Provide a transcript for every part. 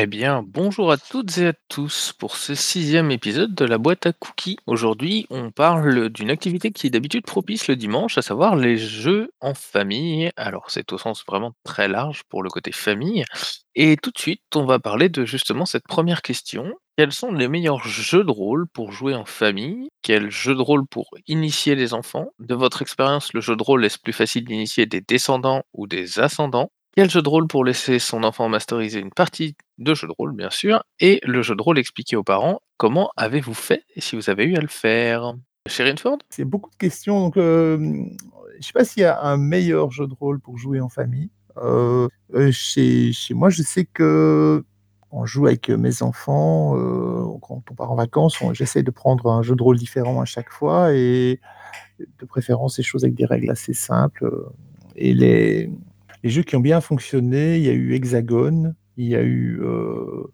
Eh bien, bonjour à toutes et à tous pour ce sixième épisode de la boîte à cookies. Aujourd'hui, on parle d'une activité qui est d'habitude propice le dimanche, à savoir les jeux en famille. Alors, c'est au sens vraiment très large pour le côté famille. Et tout de suite, on va parler de justement cette première question. Quels sont les meilleurs jeux de rôle pour jouer en famille? Quel jeu de rôle pour initier les enfants? De votre expérience, le jeu de rôle est-ce plus facile d'initier des descendants ou des ascendants? Quel jeu de rôle pour laisser son enfant masteriser une partie de jeu de rôle, bien sûr, et le jeu de rôle expliqué aux parents. Comment avez-vous fait et si vous avez eu à le faire Ford C'est beaucoup de questions, euh, je sais pas s'il y a un meilleur jeu de rôle pour jouer en famille. Euh, euh, chez, moi, je sais que on joue avec mes enfants, quand on part en vacances, j'essaie de prendre un jeu de rôle différent à chaque fois et de préférence des choses avec des règles assez simples. Et les, les jeux qui ont bien fonctionné, il y a eu Hexagone, il y a eu euh,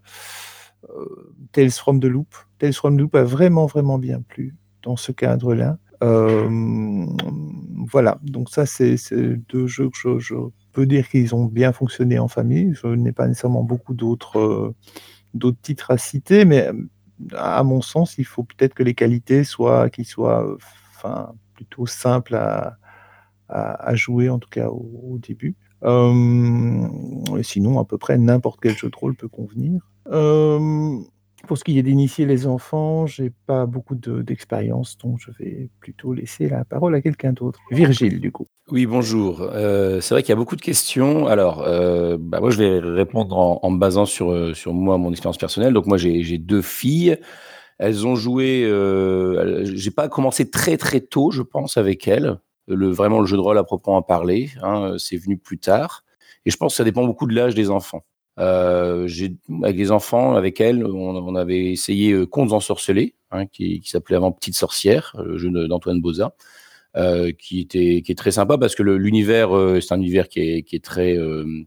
euh, Tales from the Loop. Tales from the Loop a vraiment, vraiment bien plu dans ce cadre-là. Euh, voilà, donc ça, c'est deux jeux que je, peux dire qu'ils ont bien fonctionné en famille. Je n'ai pas nécessairement beaucoup d'autres d'autres titres à citer, mais à mon sens, il faut peut-être que les qualités soient, qu'ils soient plutôt simples à, à, jouer, en tout cas au début. Euh, sinon, à peu près n'importe quel jeu de rôle peut convenir. Euh, pour ce qui est d'initier les enfants, j'ai pas beaucoup d'expérience, donc je vais plutôt laisser la parole à quelqu'un d'autre. Virgile, du coup. Oui, bonjour. Euh, c'est vrai qu'il y a beaucoup de questions. Alors, bah, moi, je vais répondre en, me basant sur, sur moi, mon expérience personnelle. Donc, moi, j'ai deux filles. Elles ont joué. j'ai pas commencé très très tôt, je pense, avec elles le, vraiment le jeu de rôle à proprement parler. Hein, c'est venu plus tard. Et je pense que ça dépend beaucoup de l'âge des enfants. Euh, avec les enfants, avec elles, on, avait essayé euh, Contes ensorcelés, hein, qui, s'appelait avant Petite sorcière, le jeu d'Antoine Boza, euh, qui était qui est très sympa parce que l'univers, euh, c'est un univers qui est, qui est très euh,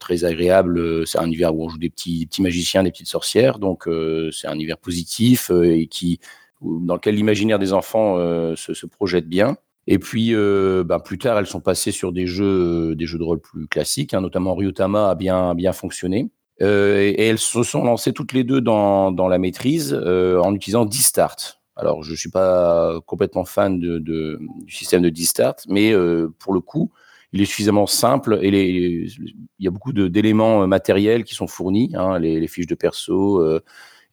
très agréable. C'est un univers où on joue des petits, petits magiciens, des petites sorcières, donc c'est un univers positif et qui dans lequel l'imaginaire des enfants se projette bien. Et puis, euh, ben, plus tard, elles sont passées sur des jeux, des jeux de rôle plus classiques, hein, notamment Ryutama a bien, bien fonctionné. Euh, et, elles se sont lancées toutes les deux dans, dans la maîtrise euh, en utilisant D-Start. Alors, je ne suis pas complètement fan de, du système de D-Start, mais euh, pour le coup, il est suffisamment simple et il y a beaucoup d'éléments matériels qui sont fournis, hein, les, fiches de perso euh,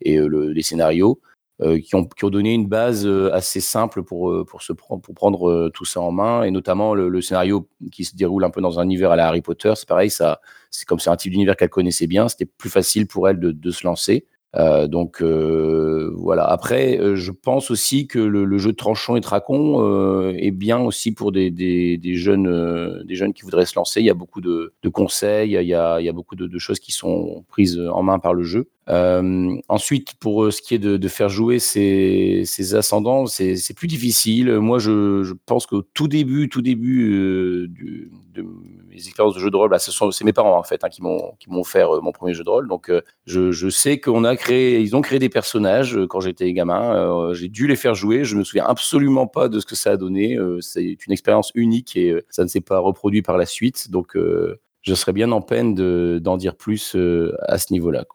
et le, les scénarios. Euh, qui, ont, qui, ont, donné une base euh, assez simple pour, euh, pour, se pour prendre tout ça en main, et notamment le, scénario qui se déroule un peu dans un univers à la Harry Potter. C'est pareil, c'est comme c'est un type d'univers qu'elle connaissait bien, c'était plus facile pour elle de, de se lancer. Euh, donc euh, voilà. Après, euh, je pense aussi que le, jeu de tranchon et tracon est bien aussi pour des, des, jeunes, des jeunes qui voudraient se lancer. Il y a beaucoup de, conseils, il y, a, il y a beaucoup de, choses qui sont prises en main par le jeu. ensuite, pour ce qui est de, faire jouer ces, ascendants, c'est plus difficile. Moi, je, je pense qu'au tout début, tout début du, de mes expériences de jeu de rôle, bah, c'est mes parents en fait hein, qui m'ont qui m'ont offert mon premier jeu de rôle. Donc, je, je sais qu'on a ils ont créé des personnages euh, quand j'étais gamin. Euh, j'ai dû les faire jouer. Je me souviens absolument pas de ce que ça a donné. Euh, c'est une expérience unique et ça ne s'est pas reproduit par la suite. Donc, je serais bien en peine d'en dire plus à ce niveau-là.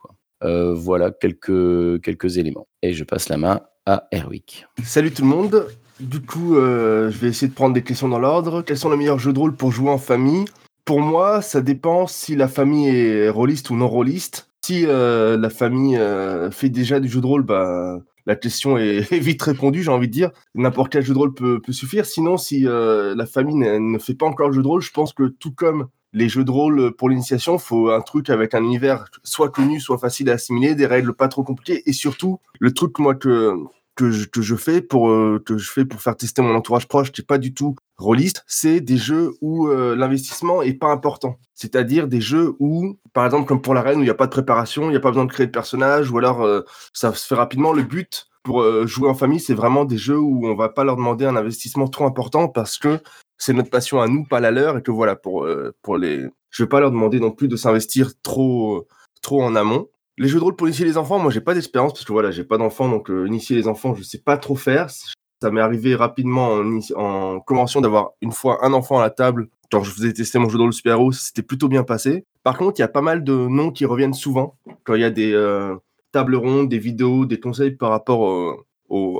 voilà quelques, quelques éléments. Et je passe la main à Erwick. Salut tout le monde. Du coup, je vais essayer de prendre des questions dans l'ordre. Quels sont les meilleurs jeux de rôle pour jouer en famille? Pour moi, ça dépend si la famille est rôliste ou non rôliste si euh, la famille euh, fait déjà du jeu de rôle, bah, la question est, vite répondue, j'ai envie de dire. N'importe quel jeu de rôle peut, suffire. Sinon, si euh, la famille ne fait pas encore le jeu de rôle, je pense que tout comme les jeux de rôle pour l'initiation, faut un truc avec un univers soit connu, soit facile à assimiler, des règles pas trop compliquées, et surtout le truc moi que que je, fais pour euh, que je fais pour faire tester mon entourage proche qui est pas du tout rôliste, c'est des jeux où euh, l'investissement est pas important. C'est-à-dire des jeux où, par exemple comme pour la reine où il n'y a pas de préparation, il n'y a pas besoin de créer de personnage, ou alors euh, ça se fait rapidement. Le but pour jouer en famille, c'est vraiment des jeux où on va pas leur demander un investissement trop important parce que c'est notre passion à nous, pas la leur, et que voilà pour pour les, je vais pas leur demander non plus de s'investir trop trop en amont. Les jeux de rôle pour initier les enfants, moi j'ai pas d'expérience parce que voilà, j'ai pas d'enfants, donc euh, initier les enfants, je sais pas trop faire. Ça m'est arrivé rapidement en, en convention d'avoir une fois un enfant à la table. Quand je faisais tester mon jeu de rôle super héros, c'était plutôt bien passé. Par contre, il y a pas mal de noms qui reviennent souvent quand il y a des euh, tables rondes, des vidéos, des conseils par rapport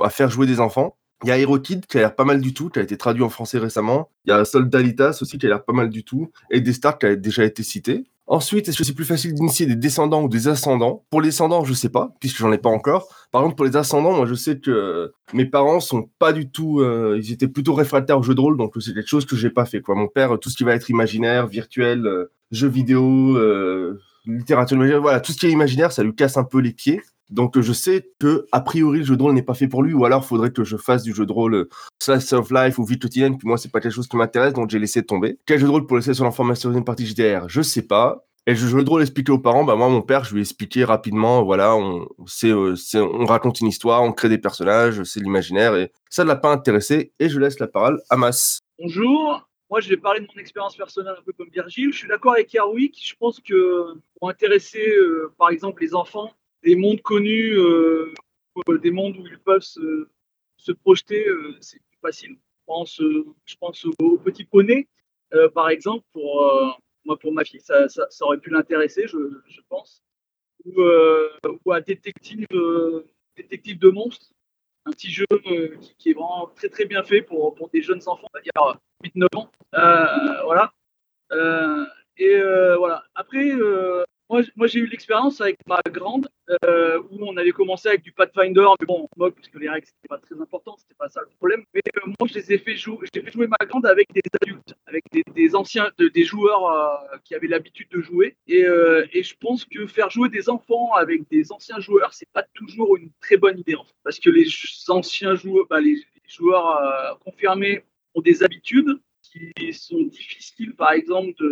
à faire jouer des enfants. Il y a Herokid qui a l'air pas mal du tout, qui a été traduit en français récemment. Il y a Soldalitas aussi qui a l'air pas mal du tout. Et Destar qui a déjà été cité. Ensuite, est-ce que c'est plus facile d'initier des descendants ou des ascendants? Pour les descendants, je sais pas, puisque j'en ai pas encore. Par contre, pour les ascendants, moi, je sais que mes parents sont pas du tout, euh, ils étaient plutôt réfractaires au jeu de rôle, donc c'est quelque chose que j'ai pas fait. Mon père, tout ce qui va être imaginaire, virtuel, euh, jeux vidéo, euh, littérature voilà, tout ce qui est imaginaire, ça lui casse un peu les pieds. Donc je sais que a priori le jeu de rôle n'est pas fait pour lui, ou alors faudrait que je fasse du jeu de rôle Slice of Life ou vie quotidienne. Puis moi c'est pas quelque chose qui m'intéresse, donc j'ai laissé tomber. Quel jeu de rôle pour laisser sur l'information d'une partie JDR? Je sais pas. Et le jeu de rôle expliqué aux parents, bah moi mon père je lui ai expliqué rapidement, voilà, on, c'est, on raconte une histoire, on crée des personnages, c'est l'imaginaire et ça ne l'a pas intéressé. Et je laisse la parole à Mas. Bonjour. Moi, je vais parler de mon expérience personnelle un peu comme Virgile. Je suis d'accord avec Yarwick. Je pense que pour intéresser, par exemple, les enfants, des mondes connus, euh, des mondes où ils peuvent se, projeter, euh, c'est plus facile. Je pense, euh, je pense au, petit poney, par exemple, pour, moi, pour ma fille, ça, aurait pu l'intéresser, je, pense. Ou, ou un détective, détective de monstres, un petit jeu qui, est vraiment très très bien fait pour, pour des jeunes enfants, on va dire 8-9 ans. voilà. et voilà. Après, moi, j'ai eu l'expérience avec ma grande euh, où on avait commencé avec du Pathfinder, mais bon, on moque parce que les règles c'était pas très important, c'était pas ça le problème. Mais euh, moi, je les ai fait jouer, j'ai fait jouer ma grande avec des adultes, avec des, anciens, des joueurs euh, qui avaient l'habitude de jouer. Et, je pense que faire jouer des enfants avec des anciens joueurs, c'est pas toujours une très bonne idée, parce que les anciens joueurs, bah, les, joueurs confirmés ont des habitudes qui sont difficiles, par exemple,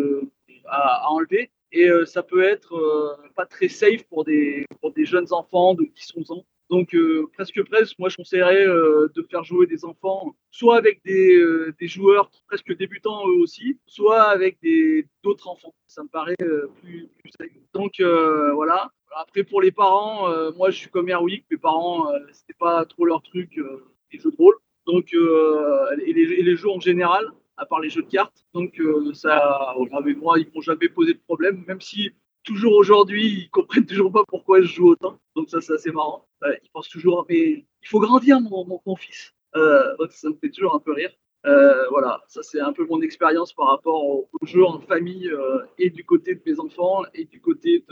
à enlever et euh, ça peut être euh, pas très safe pour des, pour des jeunes enfants de 10-11 ans. Donc euh, presque presque, moi je conseillerais de faire jouer des enfants, soit avec des, des joueurs presque débutants eux aussi, soit avec d'autres enfants. Ça me paraît plus, plus, safe. Donc voilà. Après pour les parents, moi je suis comme Erwick, mes parents c'était pas trop leur truc les jeux de rôle. Donc et les, et les jeux en général à part les jeux de cartes. Donc euh, ça, avec moi, ils m'ont jamais posé de problème, même si toujours aujourd'hui, ils comprennent toujours pas pourquoi je joue autant. Donc ça, c'est assez marrant. ils pensent toujours, mais il faut grandir mon, fils. Euh, ça me fait toujours un peu rire. Euh, voilà, ça c'est un peu mon expérience par rapport au, jeu en famille et du côté de mes enfants et du côté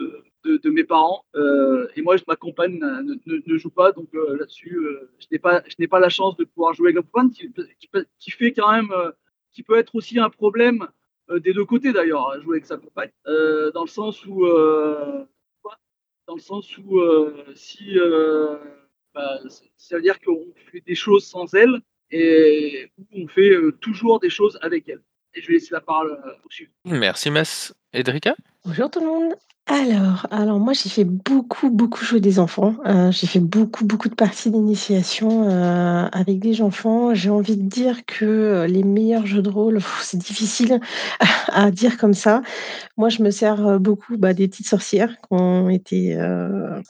de, mes parents. et moi, ma compagne ne, joue pas, donc là-dessus, je n'ai pas, pas la chance de pouvoir jouer avec ma compagne qui fait quand même qui peut être aussi un problème euh, des deux côtés d'ailleurs, à jouer avec sa compagne, euh, dans le sens où, euh, dans le sens où si bah, ça veut dire qu'on fait des choses sans elle et on fait toujours des choses avec elle. Et je vais laisser la parole au suivant. Merci Mas. Edrika? Bonjour tout le monde. Alors alors moi j'ai fait beaucoup, beaucoup jouer des enfants. Euh, j'ai fait beaucoup, beaucoup de parties d'initiation, euh, avec des enfants. J'ai envie de dire que, euh, les meilleurs jeux de rôle, c'est difficile à dire comme ça. Moi je me sers, beaucoup, bah, des Petites Sorcières qui ont été,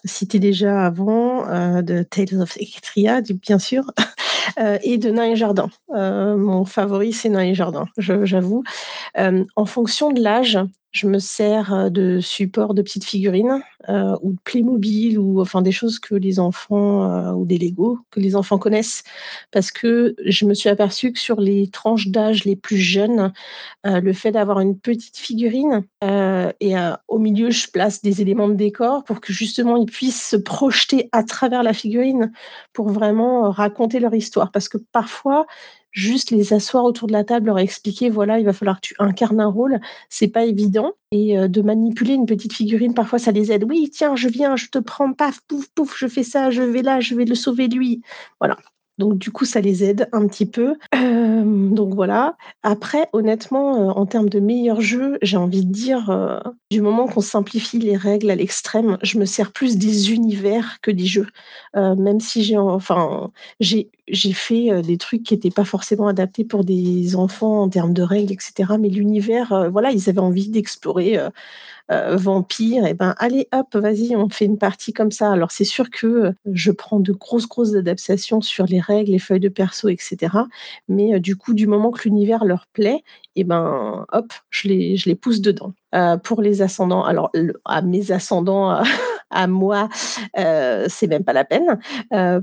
citées déjà avant, de Tales of Equestria bien sûr, et de Nains et Jardins. mon favori c'est Nains et Jardins, j'avoue. en fonction de l'âge je me sers de support de petites figurines ou de Playmobil ou enfin des choses que les enfants ou des Lego que les enfants connaissent. Parce que je me suis aperçue que sur les tranches d'âge les plus jeunes, le fait d'avoir une petite figurine et au milieu je place des éléments de décor pour que justement ils puissent se projeter à travers la figurine pour vraiment raconter leur histoire. Parce que parfois juste les asseoir autour de la table, leur expliquer, voilà, il va falloir que tu incarnes un rôle, c'est pas évident. Et euh, de manipuler une petite figurine, parfois ça les aide. Oui, tiens, je viens, je te prends, paf, pouf, pouf, je fais ça, je vais là, je vais le sauver lui. Voilà. Donc du coup, ça les aide un petit peu. Donc voilà. Après, honnêtement, euh, en termes de meilleurs jeux, j'ai envie de dire, euh, du moment qu'on simplifie les règles à l'extrême, je me sers plus des univers que des jeux. même si j'ai enfin, j'ai j'ai fait, des trucs qui n'étaient pas forcément adaptés pour des enfants en termes de règles etc. mais l'univers, voilà, ils avaient envie d'explorer, euh, vampire, et ben allez hop, vas-y, on fait une partie comme ça. Alors c'est sûr que euh, je prends de grosses grosses adaptations sur les règles, les feuilles de perso, etc. Mais euh, du coup, du moment que l'univers leur plaît, et ben hop, je les pousse dedans. Pour les ascendants, alors à mes ascendants, à moi, c'est même pas la peine.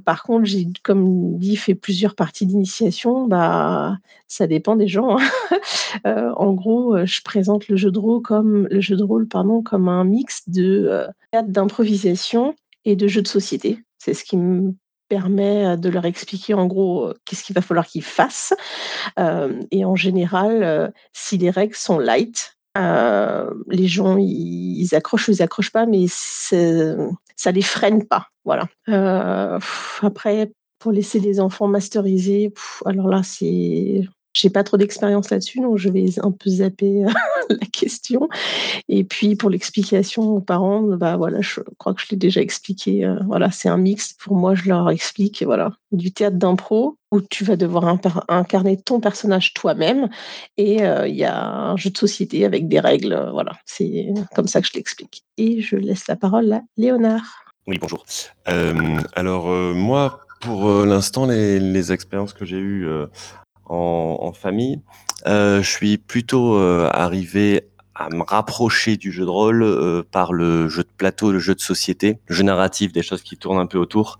par contre, j'ai, comme dit, fait plusieurs parties d'initiation. Bah, ça dépend des gens. Hein. en gros, je présente le jeu de rôle comme le jeu de rôle, pardon, comme un mix de d'improvisation et de jeux de société. C'est ce qui me permet de leur expliquer en gros qu'est-ce qu'il va falloir qu'ils fassent. et en général, si les règles sont light, les gens ils, accrochent ou ils accrochent pas, mais ça les freine pas. Voilà. après, pour laisser les enfants masteriser, alors là c'est j'ai pas trop d'expérience là-dessus, donc je vais un peu zapper la question. Et puis pour l'explication aux parents, bah voilà, je crois que je l'ai déjà expliqué. Euh, voilà, c'est un mix. Pour moi, je leur explique voilà du théâtre d'impro où tu vas devoir incarner ton personnage toi-même, et euh, il y a un jeu de société avec des règles. Euh, voilà, c'est comme ça que je l'explique. Et je laisse la parole à Léonard. Oui, bonjour. alors moi, pour l'instant, les, les, expériences que j'ai eues en, famille. Euh, je suis plutôt euh, arrivé à me rapprocher du jeu de rôle euh, par le jeu de plateau, le jeu de société, le jeu narratif, des choses qui tournent un peu autour.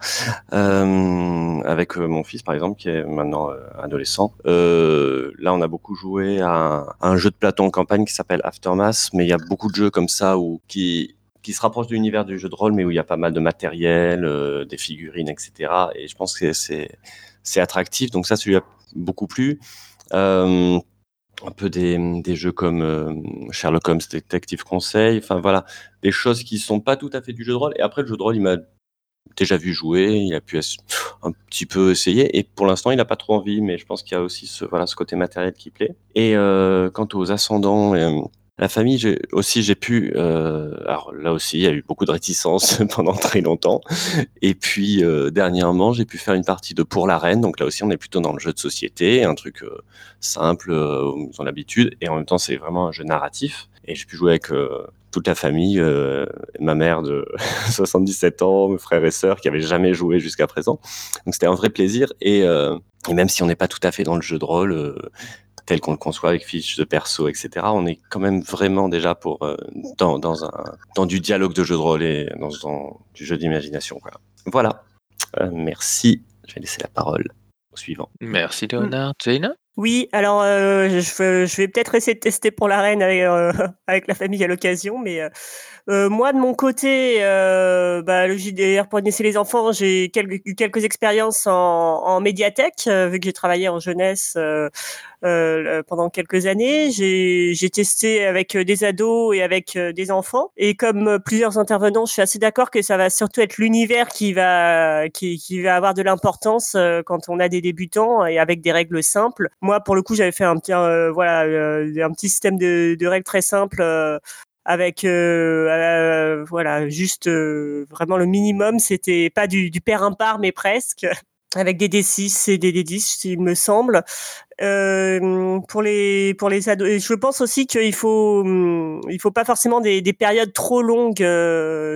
avec mon fils, par exemple, qui est maintenant adolescent. là, on a beaucoup joué à un, jeu de plateau en campagne qui s'appelle Aftermath, mais il y a beaucoup de jeux comme ça où qui qui se rapprochent de l'univers du jeu de rôle, mais où il y a pas mal de matériel, des figurines, etc. Et je pense que c'est attractif. Donc ça, celui-là beaucoup plu. Euh, un peu des, des jeux comme euh, Sherlock Holmes Detective Conseil, enfin voilà, des choses qui sont pas tout à fait du jeu de rôle. Et après, le jeu de rôle, il m'a déjà vu jouer, il a pu un petit peu essayer, et pour l'instant, il n'a pas trop envie, mais je pense qu'il y a aussi ce, voilà, ce côté matériel qui plaît. Et euh, quant aux ascendants, la famille, aussi, j'ai pu. Euh, alors là aussi, il y a eu beaucoup de réticences pendant très longtemps. Et puis euh, dernièrement, j'ai pu faire une partie de Pour la Reine. Donc là aussi, on est plutôt dans le jeu de société, un truc euh, simple, euh, ils ont l'habitude. Et en même temps, c'est vraiment un jeu narratif. Et j'ai pu jouer avec toute la famille, ma mère de 77 ans, mes frères et sœurs qui avaient jamais joué jusqu'à présent. Donc c'était un vrai plaisir. Et, et même si on n'est pas tout à fait dans le jeu de rôle tel qu'on le conçoit avec fiches de perso, etc. On est quand même vraiment déjà pour euh, dans, un dans du dialogue de jeu de rôle et dans, du jeu d'imagination. Voilà. Euh, merci. Je vais laisser la parole au suivant. Merci Léonard. Oui, alors euh, je, je, vais peut-être essayer de tester pour la reine avec, avec la famille à l'occasion, mais euh, moi, de mon côté, euh, bah, le JDR pour initier les enfants, j'ai quelques, quelques expériences en, en médiathèque, euh, vu que j'ai travaillé en jeunesse euh, euh, pendant quelques années. J'ai testé avec des ados et avec des enfants. Et comme plusieurs intervenants, je suis assez d'accord que ça va surtout être l'univers qui va qui, qui, va avoir de l'importance quand on a des débutants et avec des règles simples. Moi, pour le coup, j'avais fait un petit voilà un petit système de, de règles très simples avec euh, euh, voilà juste euh, vraiment le minimum. C'était pas du, du pair impar mais presque avec des D6 et des D10 il me semble. Euh, pour les pour les ados je pense aussi qu'il faut il faut pas forcément des, des périodes trop longues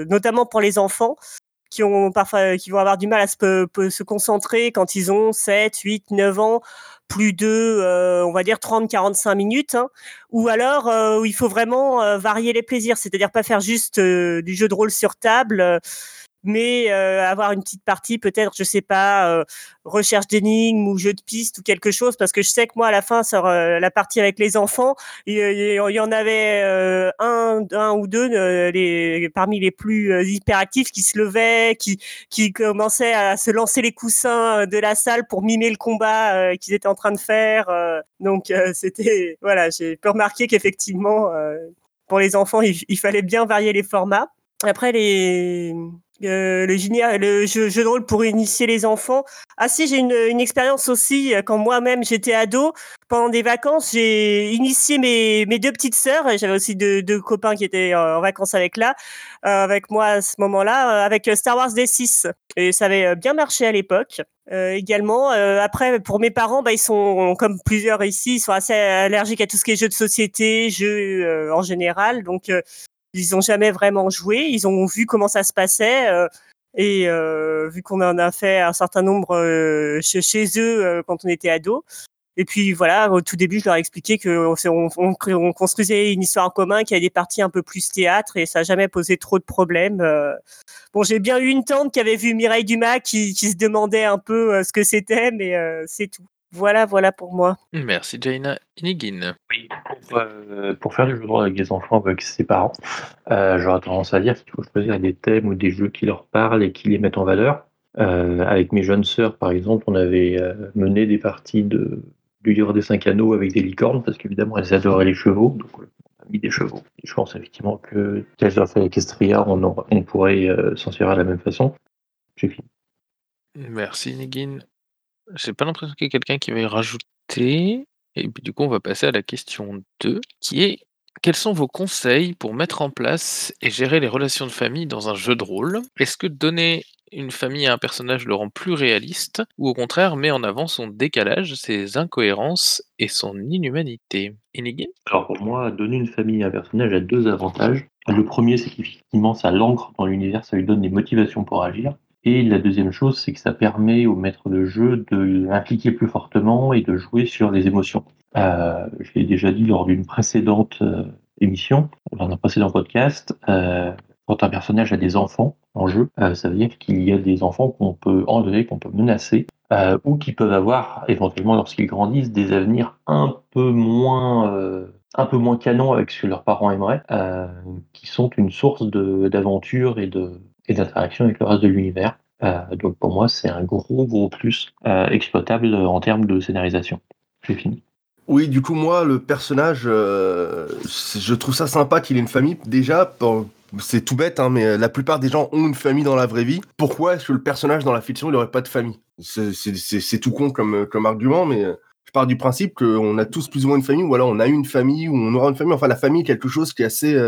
notamment pour les enfants qui ont parfois qui vont avoir du mal à se, se concentrer quand ils ont 7, 8, 9 ans plus de, euh, on va dire 30-45 minutes, hein, ou alors euh, il faut vraiment euh, varier les plaisirs, c'est-à-dire pas faire juste du jeu de rôle sur table mais euh, avoir une petite partie peut-être, je sais pas, euh, recherche d'énigmes ou jeu de piste ou quelque chose, parce que je sais que moi à la fin sur euh, la partie avec les enfants, il, y en avait un, un ou deux les, parmi les plus hyperactifs qui se levaient, qui qui commençaient à se lancer les coussins de la salle pour mimer le combat qu'ils étaient en train de faire. donc c'était voilà, j'ai pu remarquer qu'effectivement pour les enfants, il, fallait bien varier les formats. Après les euh, le, génial, le jeu, de rôle pour initier les enfants. Ah si, j'ai une, une expérience aussi euh, quand moi-même j'étais ado. Pendant des vacances, j'ai initié mes, mes deux petites sœurs. J'avais aussi deux, deux copains qui étaient en vacances avec là, euh, avec moi à ce moment-là, avec Star Wars D6. Et ça avait bien marché à l'époque. également, après pour mes parents, bah, ils sont comme plusieurs ici, ils sont assez allergiques à tout ce qui est jeux de société, jeux en général. Donc ils ont jamais vraiment joué. Ils ont vu comment ça se passait. Euh, et euh, vu qu'on en a fait un certain nombre euh, chez, eux quand on était ado, Et puis voilà, au tout début, je leur ai expliqué qu'on on, on, construisait une histoire en commun, qui a des parties un peu plus théâtre, et ça n'a jamais posé trop de problèmes. Bon, j'ai bien eu une tante qui avait vu Mireille Dumas, qui, se demandait un peu ce que c'était, mais c'est tout. Voilà, voilà pour moi. Merci Jaina Inigin. Oui, pour, pour, faire du jeu de rôle avec des enfants, avec ses parents, j'aurais tendance à dire qu'il faut choisir des thèmes ou des jeux qui leur parlent et qui les mettent en valeur. avec mes jeunes sœurs, par exemple, on avait mené des parties de du livre des cinq anneaux avec des licornes, parce qu'évidemment, elles adoraient les chevaux. Donc, on a mis des chevaux. je pense effectivement que Tales of Equestria, on, on pourrait euh, s'en servir de la même façon. J'ai fini. Merci, Negin. J'ai pas l'impression qu'il y ait quelqu'un qui y rajouter. Et puis, du coup, on va passer à la question 2, qui est quels sont vos conseils pour mettre en place et gérer les relations de famille dans un jeu de rôle? Est-ce que donner une famille à un personnage le rend plus réaliste, ou au contraire met en avant son décalage, ses incohérences et son inhumanité? Alors pour moi, donner une famille à un personnage a deux avantages. Le premier, c'est qu'effectivement, ça l'ancre dans l'univers, ça lui donne des motivations pour agir. Et la deuxième chose, c'est que ça permet au maître de jeu de l'impliquer plus fortement et de jouer sur les émotions. Euh, je l'ai déjà dit lors d'une précédente euh, émission, dans un précédent podcast, euh, quand un personnage a des enfants en jeu, ça veut dire qu'il y a des enfants qu'on peut enlever, qu'on peut menacer, ou qui peuvent avoir, éventuellement lorsqu'ils grandissent, des avenirs un peu moins, un peu moins canons avec ce que leurs parents aimeraient, qui sont une source d'aventure et de et d'interaction avec le reste de l'univers. donc pour moi, c'est un gros gros plus exploitable en termes de scénarisation. J'ai fini. Oui, du coup, moi, le personnage, je trouve ça sympa qu'il ait une famille. Déjà, c'est tout bête, hein, mais euh, la plupart des gens ont une famille dans la vraie vie. Pourquoi est-ce que le personnage dans la fiction, il n'aurait pas de famille? C'est tout con comme, euh, argument, mais euh, je pars du principe qu'on a tous plus ou moins une famille, ou alors on a une famille, ou on aura une famille. Enfin, la famille est quelque chose qui est assez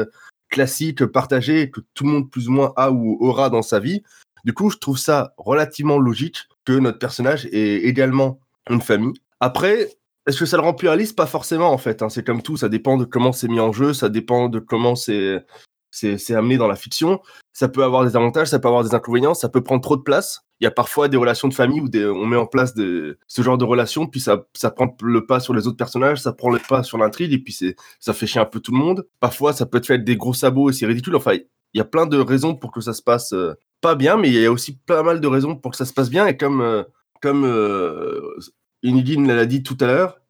classique, partagé, que tout le monde plus ou moins a ou aura dans sa vie. Du coup, je trouve ça relativement logique que notre personnage ait également une famille. Après, est-ce que ça le rend plus réaliste Pas forcément, en fait. Hein. C'est comme tout, ça dépend de comment c'est mis en jeu, ça dépend de comment c'est c'est amené dans la fiction. Ça peut avoir des avantages, ça peut avoir des inconvénients, ça peut prendre trop de place. Il y a parfois des relations de famille où on met en place ce genre de relations, puis ça, prend le pas sur les autres personnages, ça prend le pas sur l'intrigue, et puis ça fait chier un peu tout le monde. Parfois, ça peut être fait avec des gros sabots et c'est ridicule. Enfin, il y a plein de raisons pour que ça se passe euh, pas bien, mais il y a aussi pas mal de raisons pour que ça se passe bien. Et comme, euh, euh, l'a dit tout à l'heure,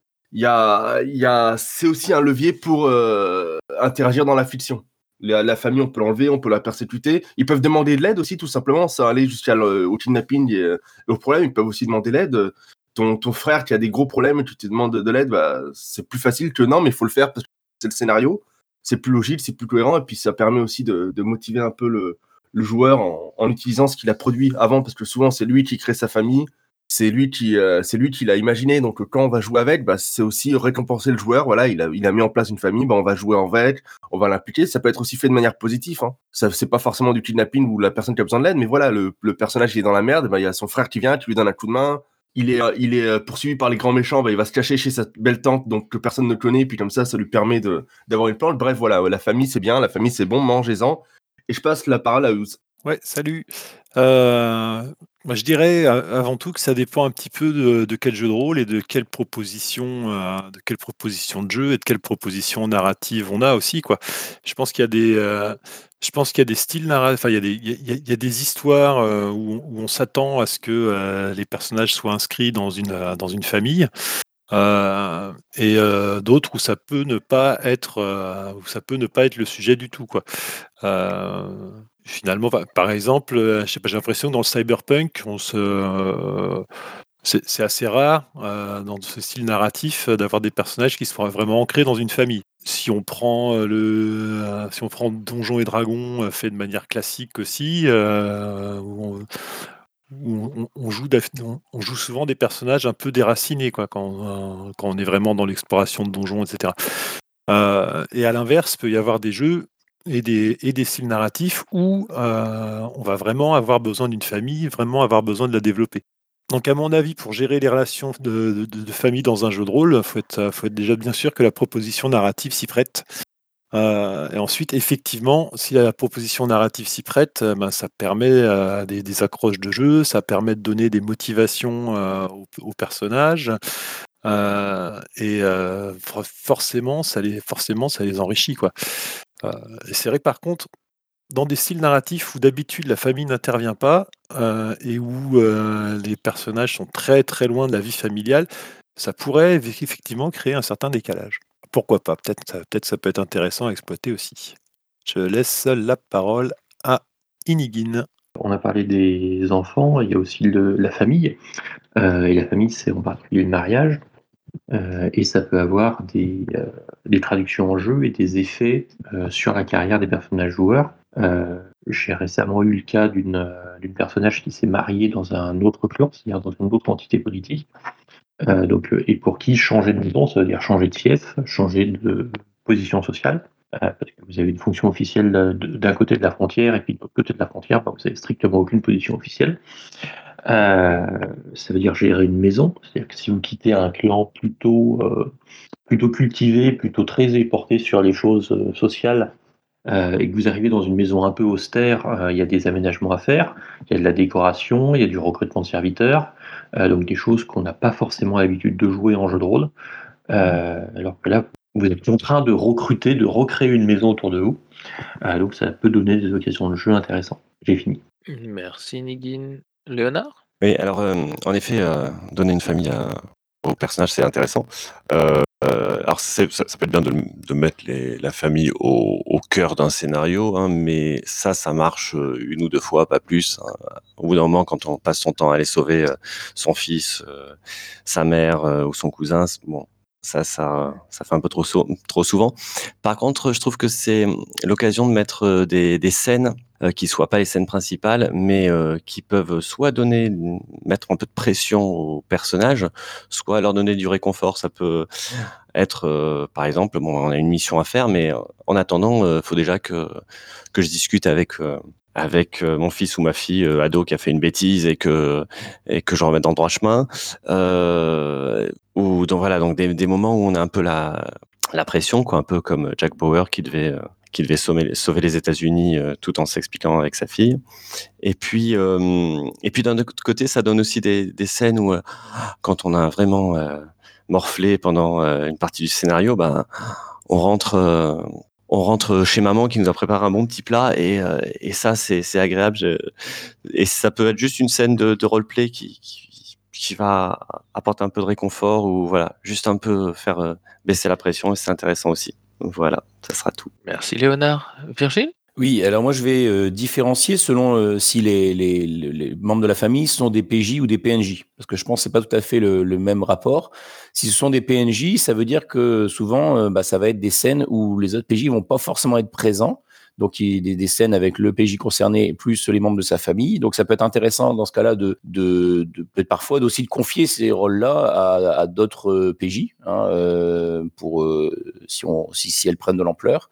c'est aussi un levier pour euh, interagir dans la fiction la, famille, on peut l'enlever, on peut la persécuter. Ils peuvent demander de l'aide aussi, tout simplement, sans aller jusqu'au kidnapping et, au problème. Ils peuvent aussi demander l'aide. Ton, frère qui a des gros problèmes et tu te demandes de l'aide, bah, c'est plus facile que non, mais il faut le faire parce que c'est le scénario. C'est plus logique, c'est plus cohérent et puis ça permet aussi de, motiver un peu le, joueur en, utilisant ce qu'il a produit avant parce que souvent c'est lui qui crée sa famille, c'est lui qui euh, c'est lui qui l'a imaginé. Donc quand on va jouer avec bah, c'est aussi récompenser le joueur. Voilà il a il a mis en place une famille. Bah, on va jouer avec on va l'impliquer. Ça peut être aussi fait de manière positive hein. ça c'est pas forcément du kidnapping ou la personne qui a besoin de l'aide mais voilà le, personnage il est dans la merde. Bah, il y a son frère qui vient qui lui donne un coup de main. Il est il est euh, poursuivi par les grands méchants. Bah, il va se cacher chez sa belle tante donc que personne ne connaît. Puis comme ça ça lui permet de d'avoir une planche bref voilà la famille c'est bien. La famille c'est bon. Mangez-en. Et je passe la parole à Ouz. Ouais, salut. Euh, je dirais avant tout que ça dépend un petit peu de, quel jeu de rôle et de quelle proposition, euh, de quelle proposition de jeu et de quelle proposition narrative on a aussi, quoi. Je pense qu'il y a des, euh, je pense qu'il y a des styles narratifs, il y a des, il y a, des histoires où, on s'attend à ce que les personnages soient inscrits dans une, dans une famille. et d'autres où ça peut ne pas être où ça peut ne pas être le sujet du tout quoi finalement, par exemple, euh, j'ai l'impression que dans le cyberpunk, euh, c'est assez rare euh, dans ce style narratif d'avoir des personnages qui sont vraiment ancrés dans une famille. Si on prend le, si on prend Donjons et Dragons fait de manière classique aussi, on, joue, souvent des personnages un peu déracinés quand, quand on est vraiment dans l'exploration de donjons, etc. et à l'inverse, peut y avoir des jeux et des, et des styles narratifs où euh, on va vraiment avoir besoin d'une famille, vraiment avoir besoin de la développer. Donc à mon avis, pour gérer les relations de, famille dans un jeu de rôle, il faut être, faut être déjà bien sûr que la proposition narrative s'y prête. Euh, et ensuite, effectivement, si la proposition narrative s'y prête, euh, ben, ça permet des, accroches de jeu, ça permet de donner des motivations aux, personnages, et forcément, ça les, forcément, ça les enrichit. Quoi. Et c'est vrai par contre, dans des styles narratifs où d'habitude la famille n'intervient pas et où les personnages sont très très loin de la vie familiale, ça pourrait effectivement créer un certain décalage. Pourquoi pas? Peut-être peut ça peut être intéressant à exploiter aussi. Je laisse la parole à Inigine. On a parlé des enfants, il y a aussi la famille. Euh, et la famille, c'est en particulier le mariage. Euh, et ça peut avoir des, euh, des, traductions en jeu et des effets sur la carrière des personnages joueurs. J'ai récemment eu le cas d'une personnage qui s'est mariée dans un autre clan, c'est-à-dire dans une autre entité politique. donc, et pour qui changer de maison, ça veut dire changer de fief, changer de position sociale. Euh, parce que vous avez une fonction officielle d'un côté de la frontière et puis de l'autre côté de la frontière, bah, vous n'avez strictement aucune position officielle. Euh, ça veut dire gérer une maison, c'est-à-dire que si vous quittez un clan plutôt, euh, plutôt cultivé, plutôt très porté sur les choses sociales, et que vous arrivez dans une maison un peu austère, il y a des aménagements à faire, il y a de la décoration, il y a du recrutement de serviteurs, donc des choses qu'on n'a pas forcément l'habitude de jouer en jeu de rôle. alors que là, vous êtes en train de recruter, de recréer une maison autour de vous. Euh, donc ça peut donner des occasions de jeu intéressantes. J'ai fini. Merci Nigin. Léonard? Oui, alors euh, en effet, euh, donner une famille au personnage, c'est intéressant. alors ça, peut être bien de, mettre la famille au, cœur d'un scénario, hein, mais ça, ça marche une ou deux fois, pas plus. Hein. Au bout d'un moment, quand on passe son temps à aller sauver son fils, sa mère ou son cousin, bon, ça, ça, ça fait un peu trop, trop souvent. Par contre, je trouve que c'est l'occasion de mettre euh, des scènes euh, qui soient pas les scènes principales, mais euh, qui peuvent soit donner, mettre un peu de pression aux personnages, soit leur donner du réconfort. Ça peut être, par exemple, bon, on a une mission à faire, mais en attendant, il faut déjà que que je discute avec avec euh, mon fils ou ma fille euh, ado qui a fait une bêtise et que et que je remette dans droit chemin euh, ou donc voilà donc des, des, moments où on a un peu la la pression quoi un peu comme Jack Bauer qui devait euh, qui devait sauver, les États-Unis tout en s'expliquant avec sa fille. Et puis et puis d'un autre côté ça donne aussi des, scènes où quand on a vraiment morflé pendant une partie du scénario ben on rentre on rentre chez maman qui nous a préparé un bon petit plat et, euh, ça c'est agréable. Et ça peut être juste une scène de, de roleplay qui, va apporter un peu de réconfort ou voilà juste un peu faire euh, baisser la pression et c'est intéressant aussi voilà ça sera tout. Merci Léonard. Virgile? Oui, alors moi je vais euh, différencier selon euh, si les, les, les, membres de la famille sont des PJ ou des PNJ, parce que je pense que c'est pas tout à fait le, le, même rapport. Si ce sont des PNJ, ça veut dire que souvent euh, bah, ça va être des scènes où les autres PJ vont pas forcément être présents, donc il y a des, des, scènes avec le PJ concerné plus les membres de sa famille. Donc ça peut être intéressant dans ce cas-là de, de, de peut-être parfois aussi de confier ces rôles-là à, d'autres PJ hein, pour si on si, elles prennent de l'ampleur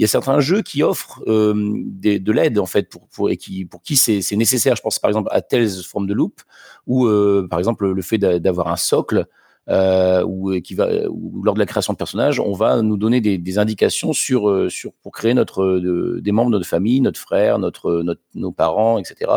il y a certains jeux qui offrent euh, de l'aide en fait pour, pour et qui pour qui c'est nécessaire. Je pense par exemple à Tales from the Loop ou euh, par exemple le fait d'avoir un socle euh, ou qui va ou lors de la création de personnages, on va nous donner des, des indications sur euh, sur pour créer notre de, des membres de notre famille, notre frère, notre, notre nos parents, etc.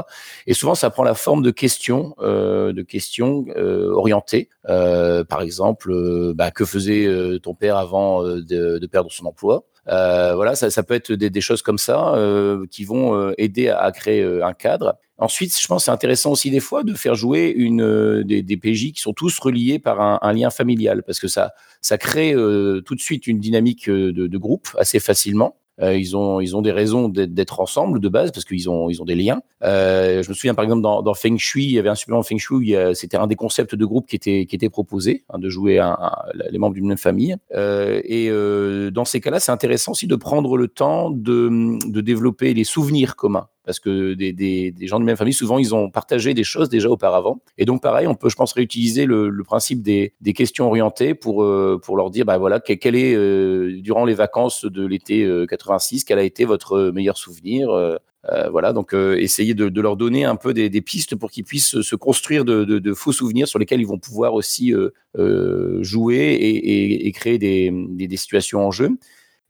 Et souvent ça prend la forme de questions euh, de questions euh, orientées. par exemple, bah, que faisait ton père avant de, de perdre son emploi? euh, voilà, ça, ça, peut être des, des choses comme ça euh, qui vont euh, aider à, à créer euh, un cadre. Ensuite, je pense c'est intéressant aussi des fois de faire jouer une, des, des, PJ qui sont tous reliés par un, un, lien familial, parce que ça, ça crée tout de suite une dynamique de, de groupe assez facilement. Euh, ils, ont, ils ont des raisons d'être ensemble de base parce qu'ils ont, ils ont des liens. Euh, je me souviens par exemple dans, dans, Feng Shui, il y avait un supplément Feng Shui, c'était un des concepts de groupe qui était, qui était proposé, hein, de jouer un, les membres d'une même famille. Euh, et euh, dans ces cas-là, c'est intéressant aussi de prendre le temps de, de développer les souvenirs communs parce que des, gens de même famille, souvent, ils ont partagé des choses déjà auparavant. Et donc, pareil, on peut, je pense, réutiliser le, principe des, questions orientées pour, euh, pour leur dire, bah voilà, quel, est, euh, durant les vacances de l'été 86, euh, quel a été votre meilleur souvenir voilà, donc euh, essayer de, leur donner un peu des, pistes pour qu'ils puissent se construire de, faux souvenirs sur lesquels ils vont pouvoir aussi jouer et, créer des, situations en jeu.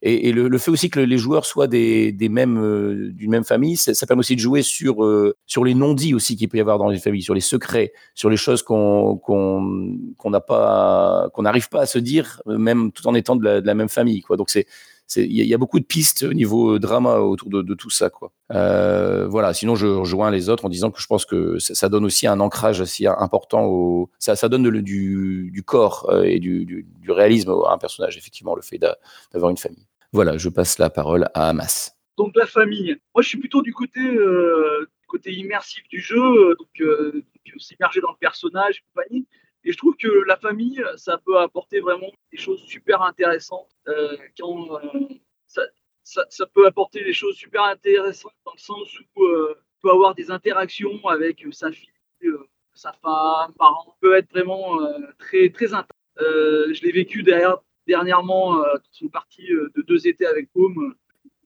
Et, le, fait aussi que les joueurs soient des, mêmes euh, d'une même famille, ça, permet aussi de jouer sur euh, sur les non-dits aussi qu'il peut y avoir dans les familles, sur les secrets, sur les choses qu'on qu'on n'arrive pas à se dire, même tout en étant de la, même famille. Donc c'est il y, a beaucoup de pistes au niveau drama autour de, tout ça. Euh, voilà. Sinon, je rejoins les autres en disant que je pense que ça, donne aussi un ancrage assez important au. Ça, donne du, corps euh, et du, réalisme à un personnage. Effectivement, le fait d'avoir une famille. Voilà. Je passe la parole à Amas. Donc la famille. Moi, je suis plutôt du côté euh, côté immersif du jeu, donc, euh, s'immerger dans le personnage et compagnie. Et je trouve que la famille, ça peut apporter vraiment des choses super intéressantes. Euh, euh, ça, ça, ça, peut apporter des choses super intéressantes dans le sens où euh, on peut avoir des interactions avec sa fille, euh, sa femme, parents. peut être vraiment euh, très, très intense. je l'ai vécu derrière, dernièrement dans une partie de deux étés avec Home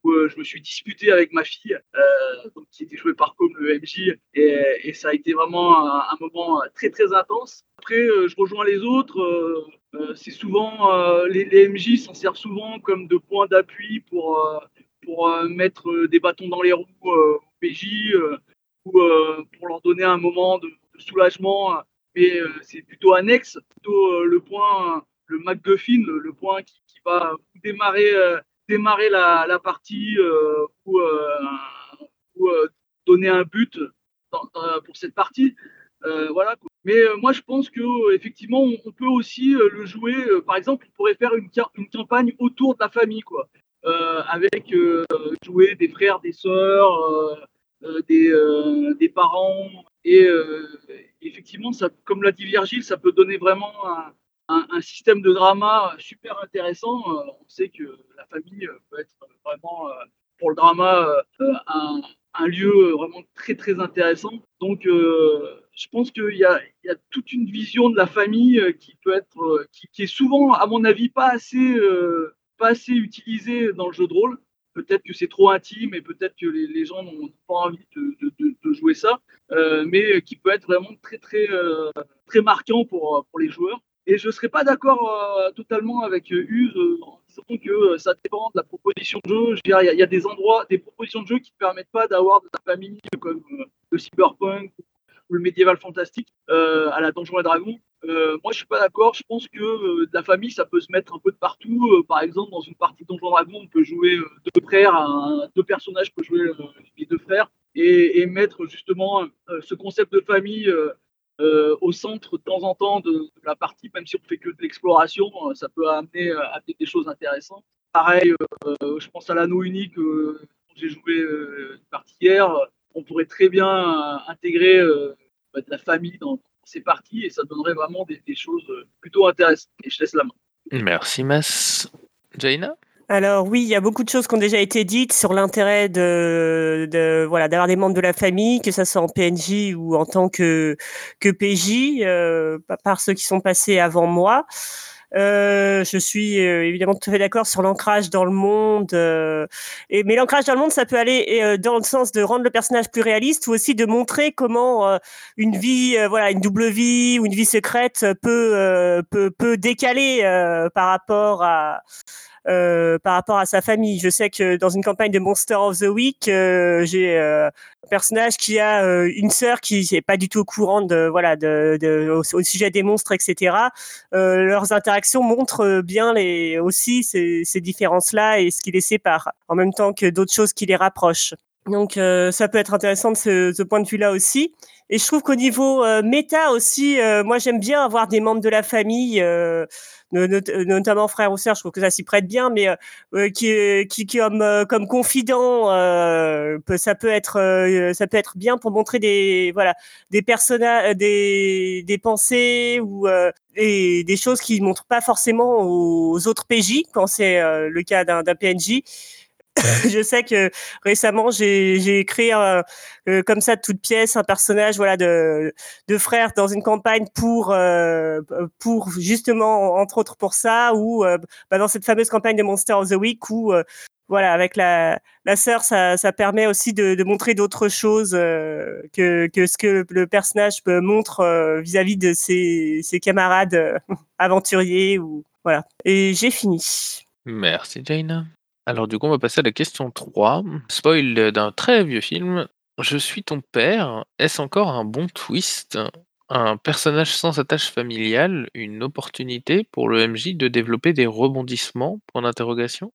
où euh, je me suis disputé avec ma fille, euh, donc, qui était jouée par Com, le MJ, et, ça a été vraiment un, moment très très intense. Après, euh, je rejoins les autres. Euh, c'est souvent euh, les, MJ s'en servent souvent comme de points d'appui pour pour mettre des bâtons dans les roues au PJ ou pour leur donner un moment de soulagement. Mais c'est plutôt annexe, plutôt le point, le MacGuffin, le, point qui, va démarrer démarrer la, partie euh, ou, euh, euh, donner un but pour cette partie. voilà. Mais moi, je pense que effectivement, on, peut aussi le jouer. par exemple, on pourrait faire une, campagne autour de la famille, quoi, avec jouer des frères, des sœurs, des, des parents. Et effectivement, ça, comme l'a dit Virgile, ça peut donner vraiment un, un, système de drama super intéressant. Euh, on sait que la famille euh, peut être vraiment, euh, pour le drama, un, lieu vraiment très très intéressant. Donc, je pense qu'il y, a toute une vision de la famille qui peut être, qui, est souvent, à mon avis, pas assez, pas assez utilisée dans le jeu de rôle. Peut-être que c'est trop intime et peut-être que les, gens n'ont pas envie de, jouer ça, euh, mais qui peut être vraiment très très euh, très marquant pour pour les joueurs. Et je ne serais pas d'accord euh, totalement avec euh, Use euh, en disant que euh, ça dépend de la proposition de jeu. Il y, a des endroits, des propositions de jeu qui ne permettent pas d'avoir de la famille comme euh, le cyberpunk ou le médiéval fantastique euh, à la Donjon et Dragon. moi, je ne suis pas d'accord. Je pense que de la famille, ça peut se mettre un peu de partout. par exemple, dans une partie Donjon Dragon, on peut jouer deux frères, deux personnages peuvent jouer les deux frères et, et mettre justement ce concept de famille euh, au centre de temps en temps de, la partie, même si on fait que de l'exploration, euh, ça peut amener, euh, amener des choses intéressantes. Pareil, euh, je pense à l'anneau unique, euh, j'ai joué une partie hier, on pourrait très bien intégrer bah, de la famille dans, ces parties et ça donnerait vraiment des, des choses plutôt intéressantes. Et je laisse la main. Merci, Mas. Jaina? Alors oui, il y a beaucoup de choses qui ont déjà été dites sur l'intérêt de, de, voilà d'avoir des membres de la famille, que ça soit en PNJ ou en tant que que PJ, euh, par ceux qui sont passés avant moi. Euh, je suis euh, évidemment tout à fait d'accord sur l'ancrage dans le monde. Euh, et, mais l'ancrage dans le monde, ça peut aller euh, dans le sens de rendre le personnage plus réaliste ou aussi de montrer comment euh, une vie, voilà, une double vie ou une vie secrète peut peut, peut décaler par rapport à euh, par rapport à sa famille. Je sais que dans une campagne de Monster of the Week, euh, j'ai euh, un personnage qui a euh, une sœur qui n'est pas du tout au courant de voilà de, de au, sujet des monstres, etc. Euh, leurs interactions montrent bien les aussi ces, ces différences-là et ce qui les sépare, en même temps que d'autres choses qui les rapprochent. Donc euh, ça peut être intéressant de ce, ce point de vue-là aussi. Et je trouve qu'au niveau euh, méta aussi, euh, moi j'aime bien avoir des membres de la famille, notamment frères ou sœurs, je trouve que ça s'y prête bien, mais euh, qui, qui, qui comme, comme confident, ça peut être ça peut être bien pour montrer des voilà des personnages, des, des pensées ou des, des choses qui montrent pas forcément aux autres PJ quand c'est le cas d'un PNJ. je sais que récemment j'ai créé un, euh, comme ça de toute pièce un personnage voilà de de frères dans une campagne pour euh, pour justement entre autres pour ça ou euh, bah, dans cette fameuse campagne de Monster of the Week où euh, voilà avec la la sœur ça ça permet aussi de, de montrer d'autres choses euh, que que ce que le personnage peut montre euh, vis-à-vis -vis de ses ses camarades aventuriers ou voilà et j'ai fini. Merci Jaina. Alors du coup, on va passer à la question 3. Spoil d'un très vieux film. Je suis ton père. Est-ce encore un bon twist? Un personnage sans attache familiale, une opportunité pour le MJ de développer des rebondissements? Point d'interrogation.